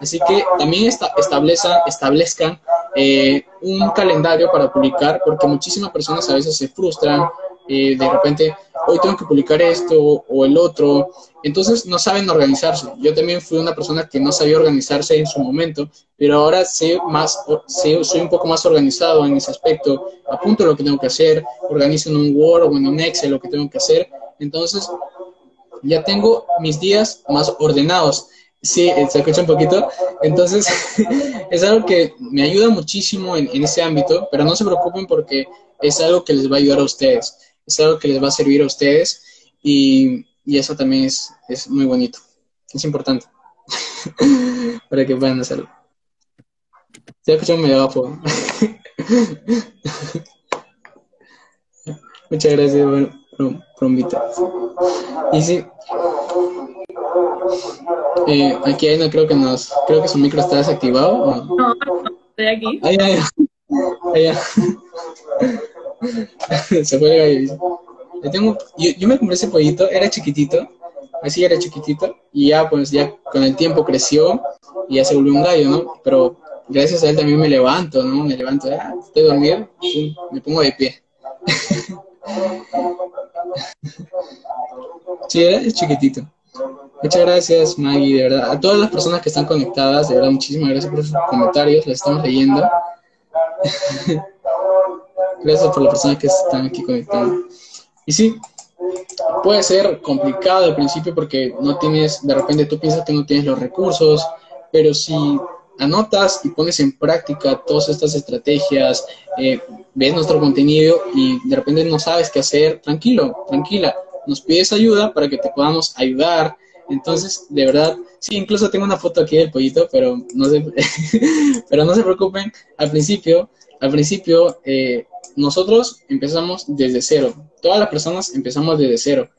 Speaker 1: Así que también esta, establezcan, establezcan eh, un calendario para publicar, porque muchísimas personas a veces se frustran, eh, de repente hoy tengo que publicar esto o el otro. Entonces no saben organizarse. Yo también fui una persona que no sabía organizarse en su momento, pero ahora sé más, sé, soy un poco más organizado en ese aspecto. Apunto lo que tengo que hacer, organizo en un Word o en un Excel lo que tengo que hacer. Entonces ya tengo mis días más ordenados. Sí, se escucha un poquito. Entonces, es algo que me ayuda muchísimo en, ese ámbito, pero no se preocupen porque es algo que les va a ayudar a ustedes es algo que les va a servir a ustedes y, y eso también es, es, muy bonito, es importante para que puedan hacerlo. Se escuchado medio abajo. Muchas gracias por, por, invitar. Y sí, eh, aquí hay no creo que nos, creo que su micro está desactivado.
Speaker 2: ¿o? No, no, estoy aquí.
Speaker 1: Ahí, ahí, ahí. Se fue el gallo. Yo, tengo, yo, yo, me compré ese pollito, era chiquitito, así era chiquitito, y ya pues ya con el tiempo creció y ya se volvió un gallo, ¿no? Pero gracias a él también me levanto, ¿no? Me levanto, ah, estoy dormido, y me pongo de pie. sí, era chiquitito. Muchas gracias, Maggie, de verdad. A todas las personas que están conectadas, de verdad, muchísimas gracias por sus comentarios, los estamos leyendo. Gracias por las personas que están aquí conectadas. Y sí, puede ser complicado al principio porque no tienes, de repente tú piensas que no tienes los recursos, pero si anotas y pones en práctica todas estas estrategias, eh, ves nuestro contenido y de repente no sabes qué hacer, tranquilo, tranquila, nos pides ayuda para que te podamos ayudar. Entonces, de verdad, sí, incluso tengo una foto aquí del pollito, pero no se, pero no se preocupen, al principio, al principio eh, nosotros empezamos desde cero. Todas las personas empezamos desde cero.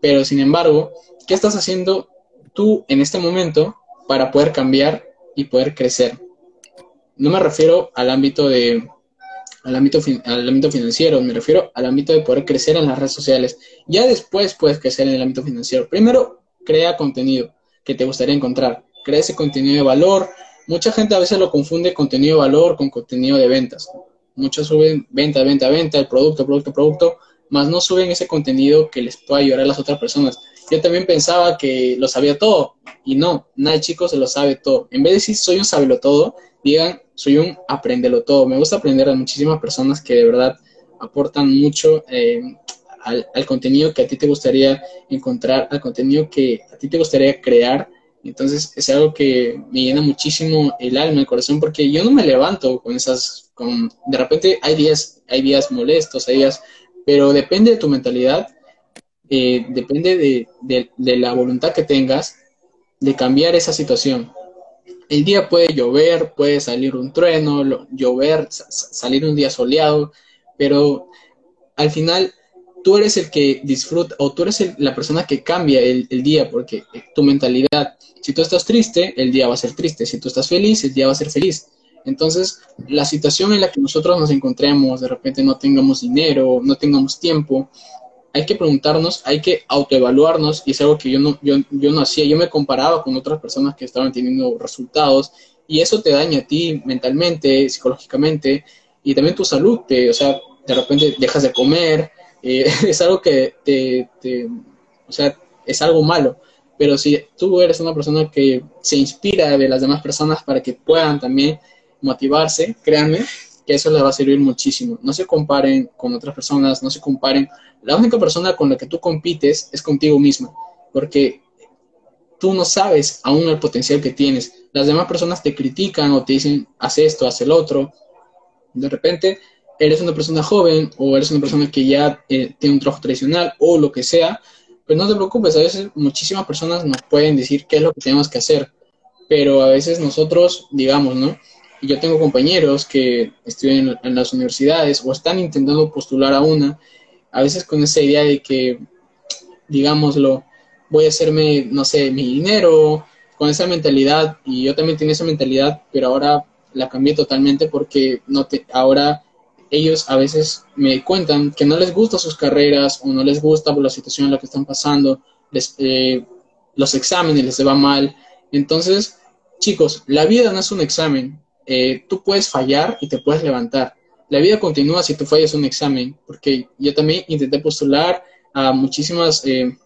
Speaker 1: Pero sin embargo, ¿qué estás haciendo tú en este momento para poder cambiar y poder crecer? No me refiero al ámbito de al ámbito, al ámbito financiero, me refiero al ámbito de poder crecer en las redes sociales. Ya después puedes crecer en el ámbito financiero. Primero, crea contenido que te gustaría encontrar. Crea ese contenido de valor. Mucha gente a veces lo confunde contenido de valor con contenido de ventas. Muchos suben venta, venta, venta, el producto, producto, producto, más no suben ese contenido que les pueda ayudar a las otras personas. Yo también pensaba que lo sabía todo y no, nada chicos se lo sabe todo. En vez de decir soy un sabelo todo, digan soy un aprendelo todo. Me gusta aprender a muchísimas personas que de verdad aportan mucho eh, al, al, contenido que a ti te gustaría encontrar, al contenido que a ti te gustaría crear entonces es algo que me llena muchísimo el alma, el corazón, porque yo no me levanto con esas, con, de repente hay días, hay días molestos, hay días, pero depende de tu mentalidad, eh, depende de, de, de, la voluntad que tengas de cambiar esa situación. El día puede llover, puede salir un trueno, llover, salir un día soleado, pero al final tú eres el que disfruta o tú eres el, la persona que cambia el, día porque tu mentalidad, si tú estás triste, el día va a ser triste, si tú estás feliz, el día va a ser feliz. Entonces, la situación en la que nosotros nos encontremos, de repente no tengamos dinero, no tengamos tiempo, hay que preguntarnos, hay que autoevaluarnos y es algo que yo no, yo, yo no hacía, yo me comparaba con otras personas que estaban teniendo resultados y eso te daña a ti mentalmente, psicológicamente y también tu salud, te, o sea, de repente dejas de comer, eh, es algo que te, te, o sea, es algo malo. Pero si tú eres una persona que se inspira de las demás personas para que puedan también motivarse, créanme que eso les va a servir muchísimo. No se comparen con otras personas, no se comparen. La única persona con la que tú compites es contigo misma, porque tú no sabes aún el potencial que tienes. Las demás personas te critican o te dicen, haz esto, haz el otro. De repente eres una persona joven o eres una persona que ya eh, tiene un trabajo tradicional o lo que sea, pues no te preocupes, a veces muchísimas personas nos pueden decir qué es lo que tenemos que hacer, pero a veces nosotros, digamos, ¿no? Yo tengo compañeros que estudian en las universidades o están intentando postular a una, a veces con esa idea de que, digámoslo, voy a hacerme, no sé, mi dinero, con esa mentalidad, y yo también tenía esa mentalidad, pero ahora la cambié totalmente porque no te, ahora ellos a veces me cuentan que no les gustan sus carreras o no les gusta por la situación en la que están pasando, les, eh, los exámenes les va mal. Entonces, chicos, la vida no es un examen. Eh, tú puedes fallar y te puedes levantar. La vida continúa si tú fallas un examen, porque yo también intenté postular a muchísimas, eh,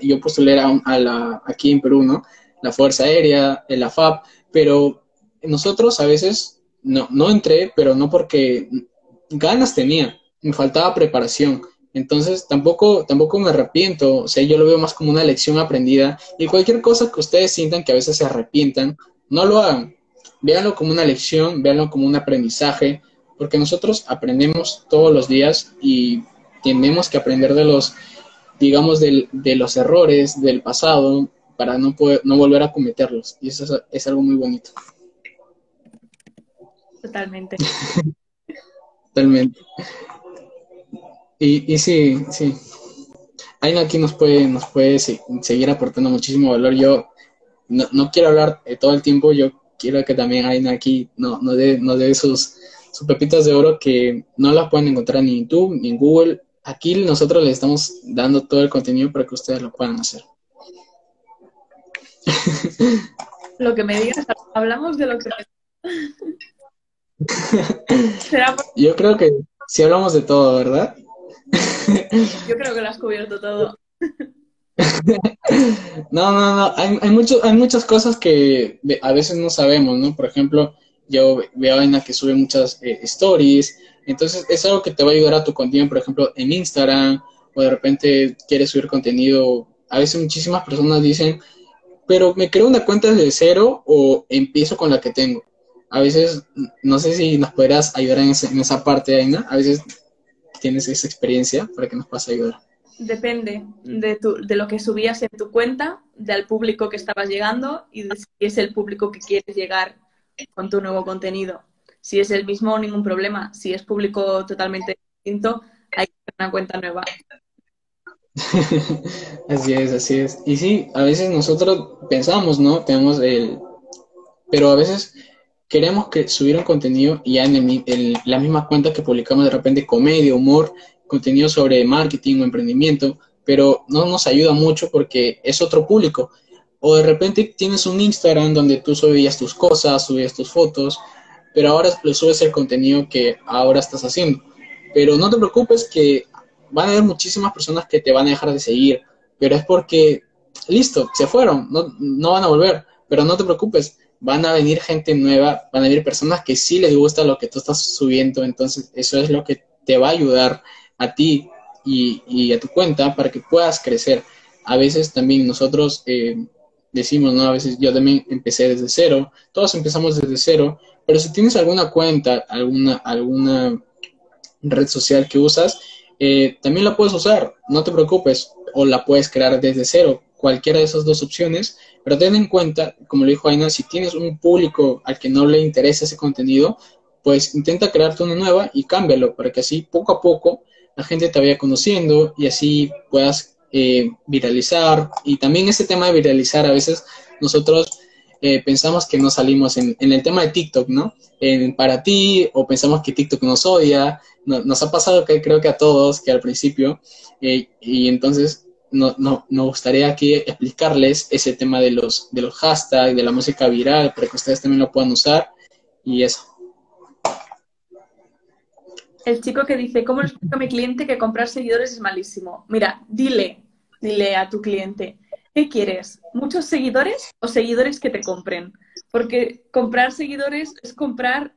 Speaker 1: yo postulé a, la, aquí en Perú, ¿no? La Fuerza Aérea, la FAP, pero nosotros a veces no, no entré, pero no porque ganas tenía, me faltaba preparación. Entonces tampoco, tampoco me arrepiento, o sea, yo lo veo más como una lección aprendida y cualquier cosa que ustedes sientan que a veces se arrepientan, no lo hagan. Véanlo como una lección, véanlo como un aprendizaje, porque nosotros aprendemos todos los días y tenemos que aprender de los, digamos, de los errores del pasado para no, poder, no volver a cometerlos. Y eso es algo muy bonito.
Speaker 2: Totalmente.
Speaker 1: Totalmente. Y, y sí, sí. Aina aquí nos puede, nos puede seguir aportando muchísimo valor. Yo no, quiero hablar todo el tiempo, yo quiero que también Aina aquí nos no dé, no de sus, sus pepitas de oro que no las pueden encontrar ni en YouTube ni en Google. Aquí nosotros les estamos dando todo el contenido para que ustedes lo puedan hacer.
Speaker 2: Lo que me digas, hablamos de lo que...
Speaker 1: Yo creo que si hablamos de todo, ¿verdad?
Speaker 2: Yo creo que lo has cubierto todo.
Speaker 1: No, no, no. Hay, hay, hay muchas cosas que a veces no sabemos, ¿no? Por ejemplo, yo veo a Aina que sube muchas eh, stories. Entonces, es algo que te va a ayudar a tu contenido, por ejemplo, en Instagram, o de repente quieres subir contenido. A veces muchísimas personas dicen, pero me creo una cuenta desde cero o empiezo con la que tengo a veces, no sé si nos podrás ayudar en, esa parte, Aina. A veces tienes esa experiencia para que nos puedas ayudar.
Speaker 2: Depende de, tu, de lo que subías en tu cuenta, del público que estabas llegando y de si es el público que quieres llegar con tu nuevo contenido. Si es el mismo, ningún problema. Si es público totalmente distinto, hay que hacer una cuenta nueva.
Speaker 1: así es, así es. Y sí, a veces nosotros pensamos, ¿no? Tenemos el... Pero a veces queremos que subir un contenido ya en, la misma cuenta que publicamos de repente comedia, humor, contenido sobre marketing o emprendimiento, pero no nos ayuda mucho porque es otro público. O de repente tienes un Instagram donde tú subías tus cosas, subías tus fotos, pero ahora subes el contenido que ahora estás haciendo. Pero no te preocupes que van a haber muchísimas personas que te van a dejar de seguir, pero es porque, listo, se fueron, no, no van a volver, pero no te preocupes, van a venir gente nueva, van a venir personas que sí les gusta lo que tú estás subiendo, entonces eso es lo que te va a ayudar a ti y, a tu cuenta para que puedas crecer. A veces también nosotros eh, decimos, ¿no? A veces yo también empecé desde cero, todos empezamos desde cero, pero si tienes alguna cuenta, alguna, alguna red social que usas, eh, también la puedes usar, no te preocupes, o la puedes crear desde cero, cualquiera de esas dos opciones, pero ten en cuenta, como le dijo Aina, si tienes un público al que no le interesa ese contenido, pues intenta crearte una nueva y cámbialo para que así poco a poco la gente te vaya conociendo y así puedas eh, viralizar. Y también ese tema de viralizar, a veces nosotros eh, pensamos que no salimos en, el tema de TikTok, ¿no? En, para ti, o pensamos que TikTok nos odia. nos ha pasado que creo que a todos, que al principio, eh, y entonces no, no, nos gustaría aquí explicarles ese tema de los, de los hashtags, de la música viral, para que ustedes también lo puedan usar y eso.
Speaker 2: El chico que dice, ¿cómo le explico a mi cliente que comprar seguidores es malísimo? Mira, dile, dile a tu cliente, ¿qué quieres? ¿Muchos seguidores o seguidores que te compren? Porque comprar seguidores es comprar,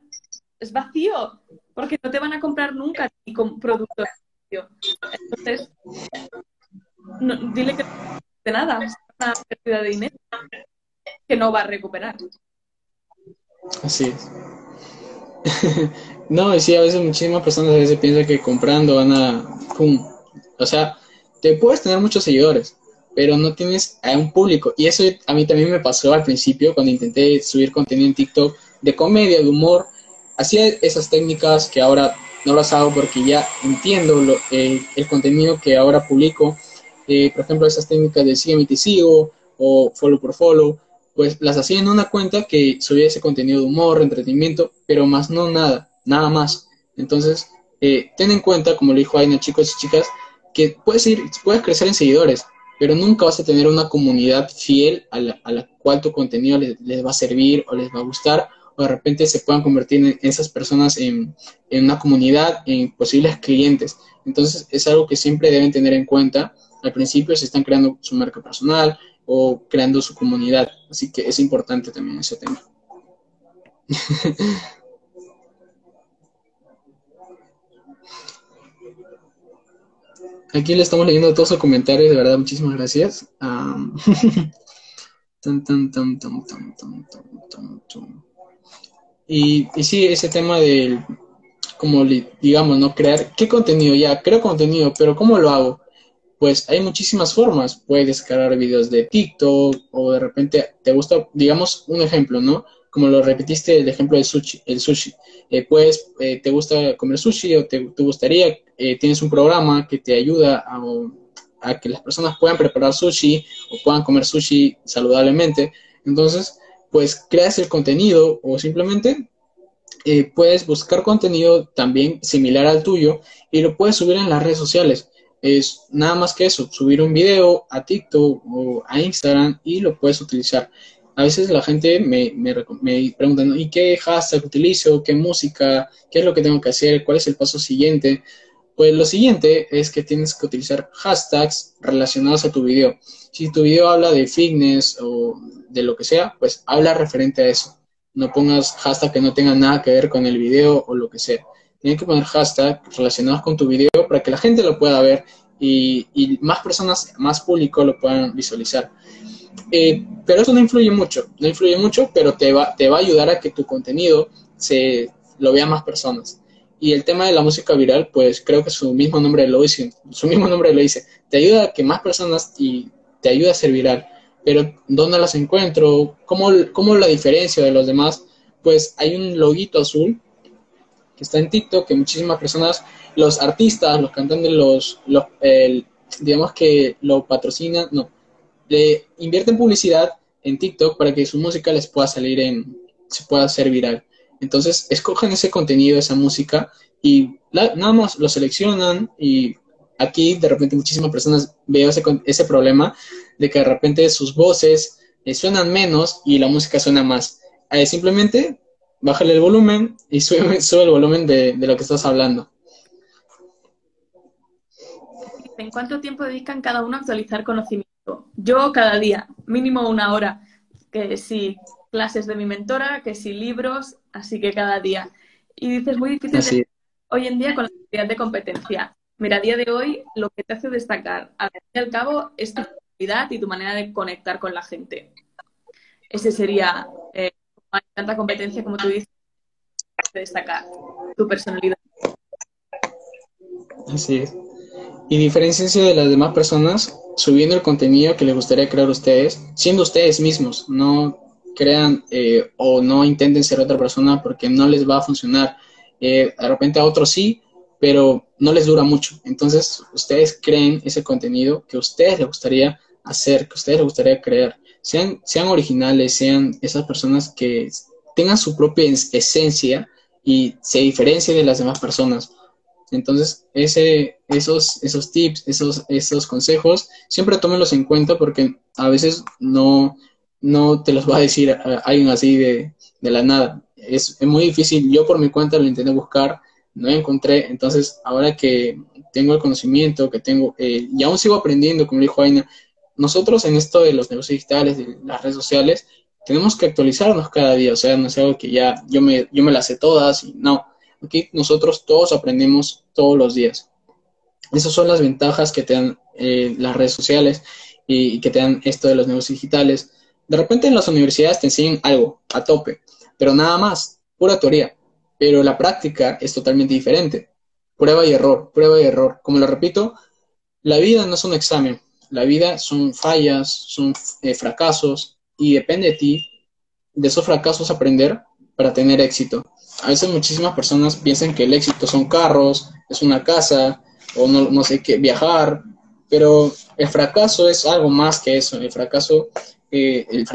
Speaker 2: es vacío, porque no te van a comprar nunca con productos. Entonces, dile que no de nada, una pérdida de dinero que no va a recuperar.
Speaker 1: Así es. no, y sí, a veces muchísimas personas a veces piensan que comprando van a... ¡Pum! O sea, te puedes tener muchos seguidores, pero no tienes a un público. Y eso a mí también me pasó al principio cuando intenté subir contenido en TikTok de comedia, de humor. Hacía esas técnicas que ahora no las hago porque ya entiendo lo, eh, el contenido que ahora publico. Por ejemplo, esas técnicas de sígueme y te sigo o follow por follow, pues las hacía en una cuenta que subía ese contenido de humor, entretenimiento, pero más no nada, nada más. Entonces, eh, ten en cuenta, como le dijo Aina, chicos y chicas, que puedes, ir, puedes crecer en seguidores, pero nunca vas a tener una comunidad fiel a la, cual tu contenido les, les, va a servir o les va a gustar, o de repente se puedan convertir en esas personas en, en una comunidad, en posibles clientes. Entonces, es algo que siempre deben tener en cuenta. Al principio se están creando su marca personal, o creando su comunidad. Así que es importante también ese tema. Aquí le estamos leyendo todos sus comentarios, de verdad, muchísimas gracias. y, y sí, ese tema del, como digamos, ¿no? Crear, ¿qué contenido? Ya, creo contenido, pero ¿cómo lo hago? Pues hay muchísimas formas. Puedes descargar videos de TikTok o de repente te gusta, digamos, un ejemplo, ¿no? Como lo repetiste, el ejemplo del sushi. El sushi. Eh, pues eh, te gusta comer sushi o te, gustaría, eh, tienes un programa que te ayuda a, a, que las personas puedan preparar sushi o puedan comer sushi saludablemente. Entonces, pues creas el contenido o simplemente puedes buscar contenido también similar al tuyo y lo puedes subir en las redes sociales es nada más que eso, subir un video a TikTok o a Instagram y lo puedes utilizar. A veces la gente me, me, me pregunta, ¿y qué hashtag utilizo? ¿Qué música? ¿Qué es lo que tengo que hacer? ¿Cuál es el paso siguiente? Pues lo siguiente es que tienes que utilizar hashtags relacionados a tu video. Si tu video habla de fitness o de lo que sea, pues habla referente a eso. No pongas hashtag que no tenga nada que ver con el video o lo que sea. Tienes que poner hashtag relacionados con tu video para que la gente lo pueda ver y, más personas, más público lo puedan visualizar. Eh, pero eso no influye mucho, no influye mucho, pero te va, te va a ayudar a que tu contenido se lo vean más personas. Y el tema de la música viral, pues creo que su mismo nombre lo dice, su mismo nombre lo dice, te ayuda a que más personas y te ayuda a ser viral. Pero ¿dónde las encuentro? ¿Cómo, cómo la diferencia de los demás? Pues hay un loguito azul que está en TikTok, que muchísimas personas, los artistas, los cantantes, los, los digamos que lo patrocinan, no, le invierten publicidad en TikTok para que su música les pueda salir en, se pueda hacer viral. Entonces, escogen ese contenido, esa música, y nada más lo seleccionan y aquí de repente muchísimas personas veo ese, ese problema de que de repente sus voces eh, suenan menos y la música suena más. Eh, simplemente bájale el volumen y sube, sube el volumen de, de, lo que estás hablando.
Speaker 2: ¿En cuánto tiempo dedican cada uno a actualizar conocimiento? Yo cada día, mínimo una hora. Que si clases de mi mentora, que si libros, así que cada día. Y dices, muy difícil hoy en día con la actividad de competencia. Mira, a día de hoy lo que te hace destacar, al fin y al cabo, es tu actividad y tu manera de conectar con la gente. Ese sería eh, tanta competencia como tú dices, destacar tu personalidad.
Speaker 1: Así es. Y diferenciense de las demás personas subiendo el contenido que les gustaría crear ustedes, siendo ustedes mismos. No crean eh, o no intenten ser otra persona porque no les va a funcionar. Eh, de repente a otros sí, pero no les dura mucho. Entonces, ustedes creen ese contenido que a ustedes les gustaría hacer, que a ustedes les gustaría crear sean, sean originales, sean esas personas que tengan su propia esencia y se diferencien de las demás personas. Entonces, ese, esos, esos tips, esos, esos consejos, siempre tómenlos en cuenta porque a veces no, no te los va a decir alguien así de, de la nada. Es, es, muy difícil. Yo por mi cuenta lo intenté buscar, no encontré. Entonces, ahora que tengo el conocimiento, que tengo, eh, y aún sigo aprendiendo, como dijo Aina, nosotros en esto de los negocios digitales, de las redes sociales, tenemos que actualizarnos cada día, o sea, no es algo que ya yo me, yo me las sé todas, y no, aquí nosotros todos aprendemos todos los días. Esas son las ventajas que te dan eh, las redes sociales y, que te dan esto de los negocios digitales. De repente en las universidades te enseñan algo a tope, pero nada más, pura teoría. pero la práctica es totalmente diferente. Prueba y error, prueba y error. Como lo repito, la vida no es un examen, la vida son fallas, son eh, fracasos y depende de ti, de esos fracasos aprender para tener éxito. A veces muchísimas personas piensan que el éxito son carros, es una casa o no, no sé qué, viajar, pero el fracaso es algo más que eso. El fracaso, eh, el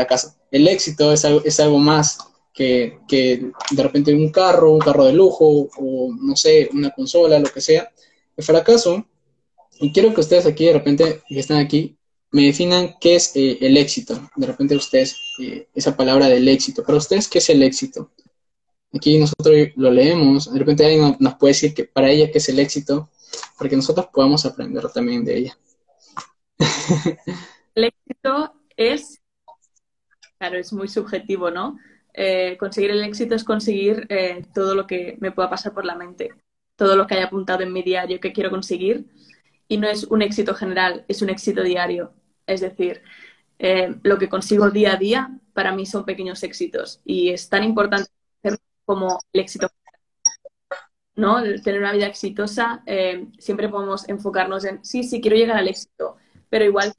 Speaker 1: el éxito es algo, es algo más que, que, de repente un carro, un carro de lujo o no sé, una consola, lo que sea. El fracaso, y quiero que ustedes aquí de repente que están aquí me definan qué es eh, el éxito. De repente ustedes, eh, esa palabra del éxito. Para ustedes, ¿qué es el éxito? Aquí nosotros lo leemos, de repente alguien nos puede decir que para ella qué es el éxito, para que nosotros podamos aprender también de ella.
Speaker 2: El éxito es, claro, es muy subjetivo, ¿no? Eh, conseguir el éxito es conseguir todo lo que me pueda pasar por la mente, todo lo que haya apuntado en mi diario que quiero conseguir. Y no es un éxito general, es un éxito diario. Es decir, eh, lo que consigo día a día para mí son pequeños éxitos. Y es tan importante como el éxito. ¿no? tener una vida exitosa, siempre podemos enfocarnos en, sí, sí, quiero llegar al éxito, pero igual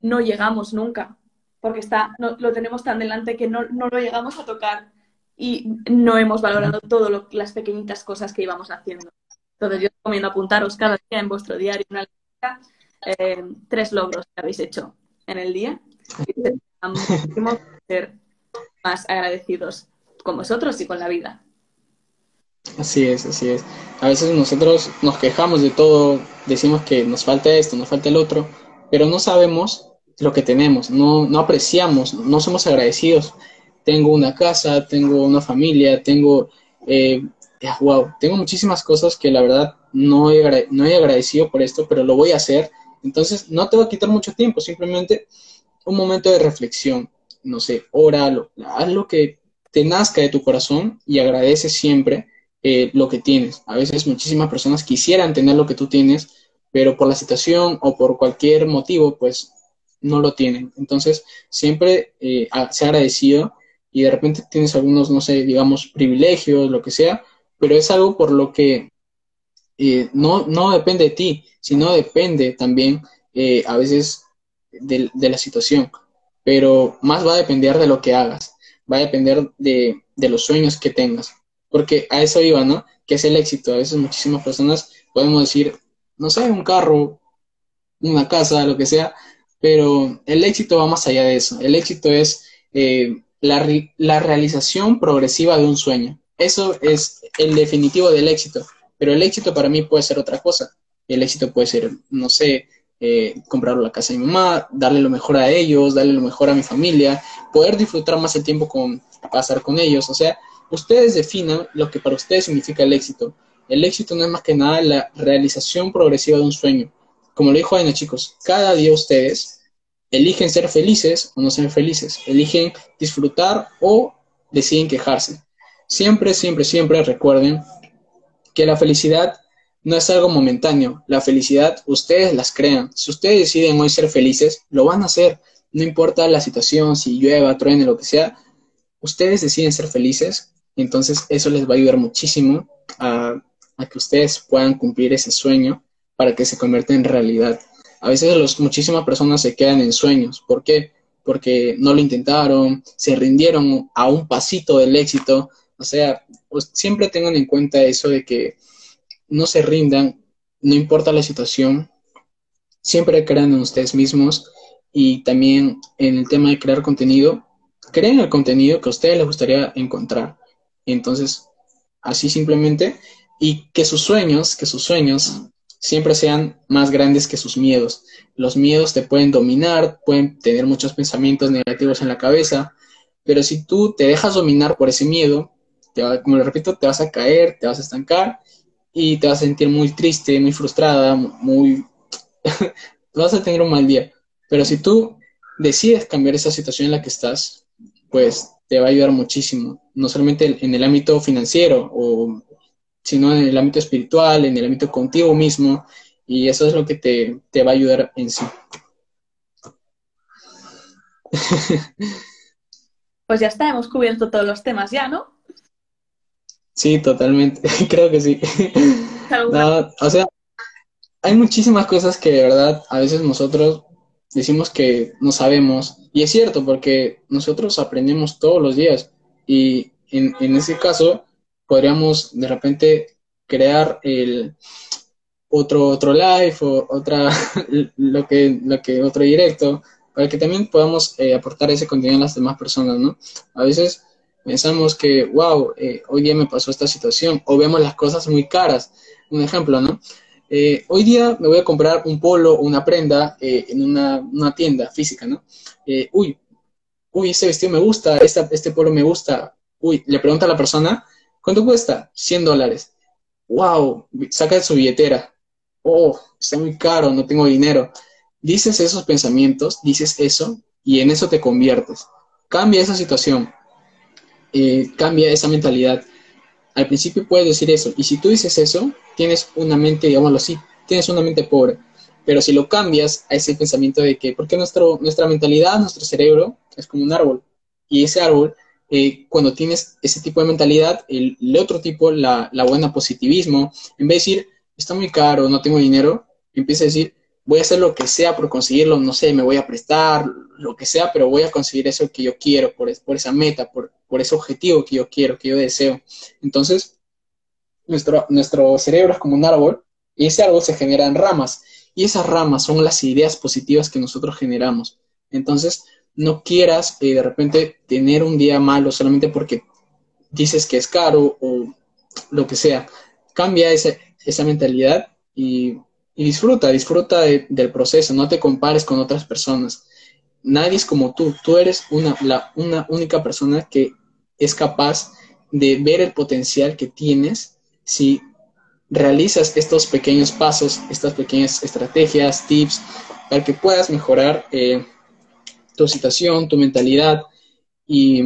Speaker 2: no llegamos nunca, porque está, no, lo tenemos tan delante que no, no, lo llegamos a tocar y no hemos valorado todas las pequeñitas cosas que íbamos haciendo. Entonces yo recomiendo apuntaros cada día en vuestro diario eh, tres logros que habéis hecho en el día y ser más agradecidos con vosotros y con la vida.
Speaker 1: Así es, así es. A veces nosotros nos quejamos de todo, decimos que nos falta esto, nos falta el otro, pero no sabemos lo que tenemos, no, no apreciamos, no somos agradecidos. Tengo una casa, tengo una familia, tengo, eh, wow, tengo muchísimas cosas que la verdad no he, no he agradecido por esto, pero lo voy a hacer. Entonces, no te va a quitar mucho tiempo, simplemente un momento de reflexión. No sé, óralo, haz lo que te nazca de tu corazón y agradece siempre eh, lo que tienes. A veces muchísimas personas quisieran tener lo que tú tienes, pero por la situación o por cualquier motivo, pues no lo tienen. Entonces, siempre eh, se ha agradecido y de repente tienes algunos, no sé, digamos, privilegios, lo que sea, pero es algo por lo que eh, no, no depende de ti, sino depende también eh, a veces de, la situación, pero más va a depender de lo que hagas, va a depender de, los sueños que tengas, porque a eso iba, ¿no? Que es el éxito. A veces muchísimas personas podemos decir, no sé, un carro, una casa, lo que sea, pero el éxito va más allá de eso. El éxito es eh, la, la, realización progresiva de un sueño. Eso es el definitivo del éxito. Pero el éxito para mí puede ser otra cosa. El éxito puede ser, no sé, eh, comprar la casa de mi mamá, darle lo mejor a ellos, darle lo mejor a mi familia, poder disfrutar más el tiempo con pasar con ellos. O sea, ustedes definan lo que para ustedes significa el éxito. El éxito no es más que nada la realización progresiva de un sueño. Como lo dijo Aina, chicos, cada día ustedes eligen ser felices o no ser felices, eligen disfrutar o deciden quejarse. Siempre, siempre, siempre recuerden que la felicidad no es algo momentáneo. La felicidad ustedes las crean. Si ustedes deciden hoy ser felices, lo van a hacer. No importa la situación, si llueva, truene, lo que sea. Ustedes deciden ser felices. Entonces eso les va a ayudar muchísimo a que ustedes puedan cumplir ese sueño para que se convierta en realidad. A veces los, muchísimas personas se quedan en sueños. ¿Por qué? Porque no lo intentaron, se rindieron a un pasito del éxito. O sea, pues siempre tengan en cuenta eso de que no se rindan, no importa la situación, siempre crean en ustedes mismos y también en el tema de crear contenido, creen el contenido que a ustedes les gustaría encontrar. Entonces, así simplemente y que sus sueños, que sus sueños siempre sean más grandes que sus miedos. Los miedos te pueden dominar, pueden tener muchos pensamientos negativos en la cabeza, pero si tú te dejas dominar por ese miedo, como lo repito, te vas a caer, te vas a estancar y te vas a sentir muy triste, muy frustrada, muy... vas a tener un mal día. Pero si tú decides cambiar esa situación en la que estás, pues te va a ayudar muchísimo, no solamente en el ámbito financiero o sino en el ámbito espiritual, en el ámbito contigo mismo, y eso es lo que te, te va a ayudar en sí.
Speaker 2: Pues ya está, hemos cubierto todos los temas ya, ¿no?
Speaker 1: Sí, totalmente. Creo que sí. o sea, hay muchísimas cosas que de verdad a veces nosotros decimos que no sabemos. Y es cierto, porque nosotros aprendemos todos los días. Y en, en ese caso, podríamos de repente crear el otro, otro live o otra, lo que, lo que, otro directo, para que también podamos eh, aportar ese contenido a las demás personas, ¿no? A veces pensamos que, wow, eh, hoy día me pasó esta situación, o vemos las cosas muy caras. Un ejemplo, ¿no? Eh, hoy día me voy a comprar un polo o una prenda en una, una, tienda física, ¿no? uy, uy, ese vestido me gusta, esta, este polo me gusta. Uy, le pregunta a la persona, ¿cuánto cuesta? 100 dólares. Wow, saca su billetera. Oh, está muy caro, no tengo dinero. Dices esos pensamientos, dices eso y en eso te conviertes. Cambia esa situación, eh, cambia esa mentalidad. Al principio puedes decir eso, y si tú dices eso, tienes una mente, digámoslo así, tienes una mente pobre. Pero si lo cambias a ese pensamiento de que, porque nuestro, nuestra mentalidad, nuestro cerebro es como un árbol, y ese árbol, eh, cuando tienes ese tipo de mentalidad, el, otro tipo, la, la buena positivismo, en vez de decir, está muy caro, no tengo dinero, empieza a decir, voy a hacer lo que sea por conseguirlo, no sé, me voy a prestar, lo que sea, pero voy a conseguir eso que yo quiero, por, por esa meta, por, por ese objetivo que yo quiero, que yo deseo. Entonces, nuestro, nuestro cerebro es como un árbol y ese árbol se genera en ramas y esas ramas son las ideas positivas que nosotros generamos. Entonces, no quieras eh, de repente tener un día malo solamente porque dices que es caro o lo que sea. Cambia ese, esa mentalidad y y disfruta, disfruta del proceso, no te compares con otras personas. Nadie es como tú, tú eres una, la, una única persona que es capaz de ver el potencial que tienes si realizas estos pequeños pasos, estas pequeñas estrategias, tips, para que puedas mejorar eh, tu situación, tu mentalidad y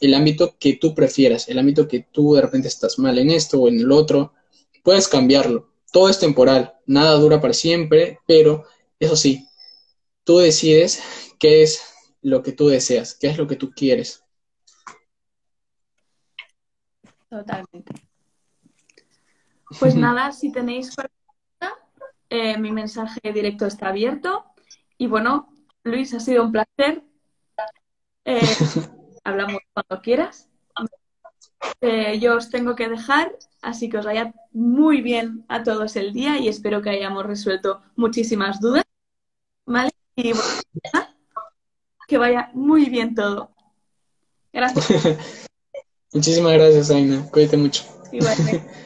Speaker 1: el ámbito que tú prefieras, el ámbito que tú de repente estás mal en esto o en el otro, puedes cambiarlo. Todo es temporal, nada dura para siempre, pero eso sí, tú decides qué es lo que tú deseas, qué es lo que tú quieres.
Speaker 2: Totalmente. Pues nada, si tenéis pregunta, eh, mi mensaje directo está abierto. Y bueno, Luis, ha sido un placer. Eh, hablamos cuando quieras. Eh, yo os tengo que dejar Así que os vaya muy bien a todos el día y espero que hayamos resuelto muchísimas dudas. ¿Vale? Y bueno, que vaya muy bien todo. Gracias.
Speaker 1: Muchísimas gracias, Aina. Cuídate mucho. Igualmente.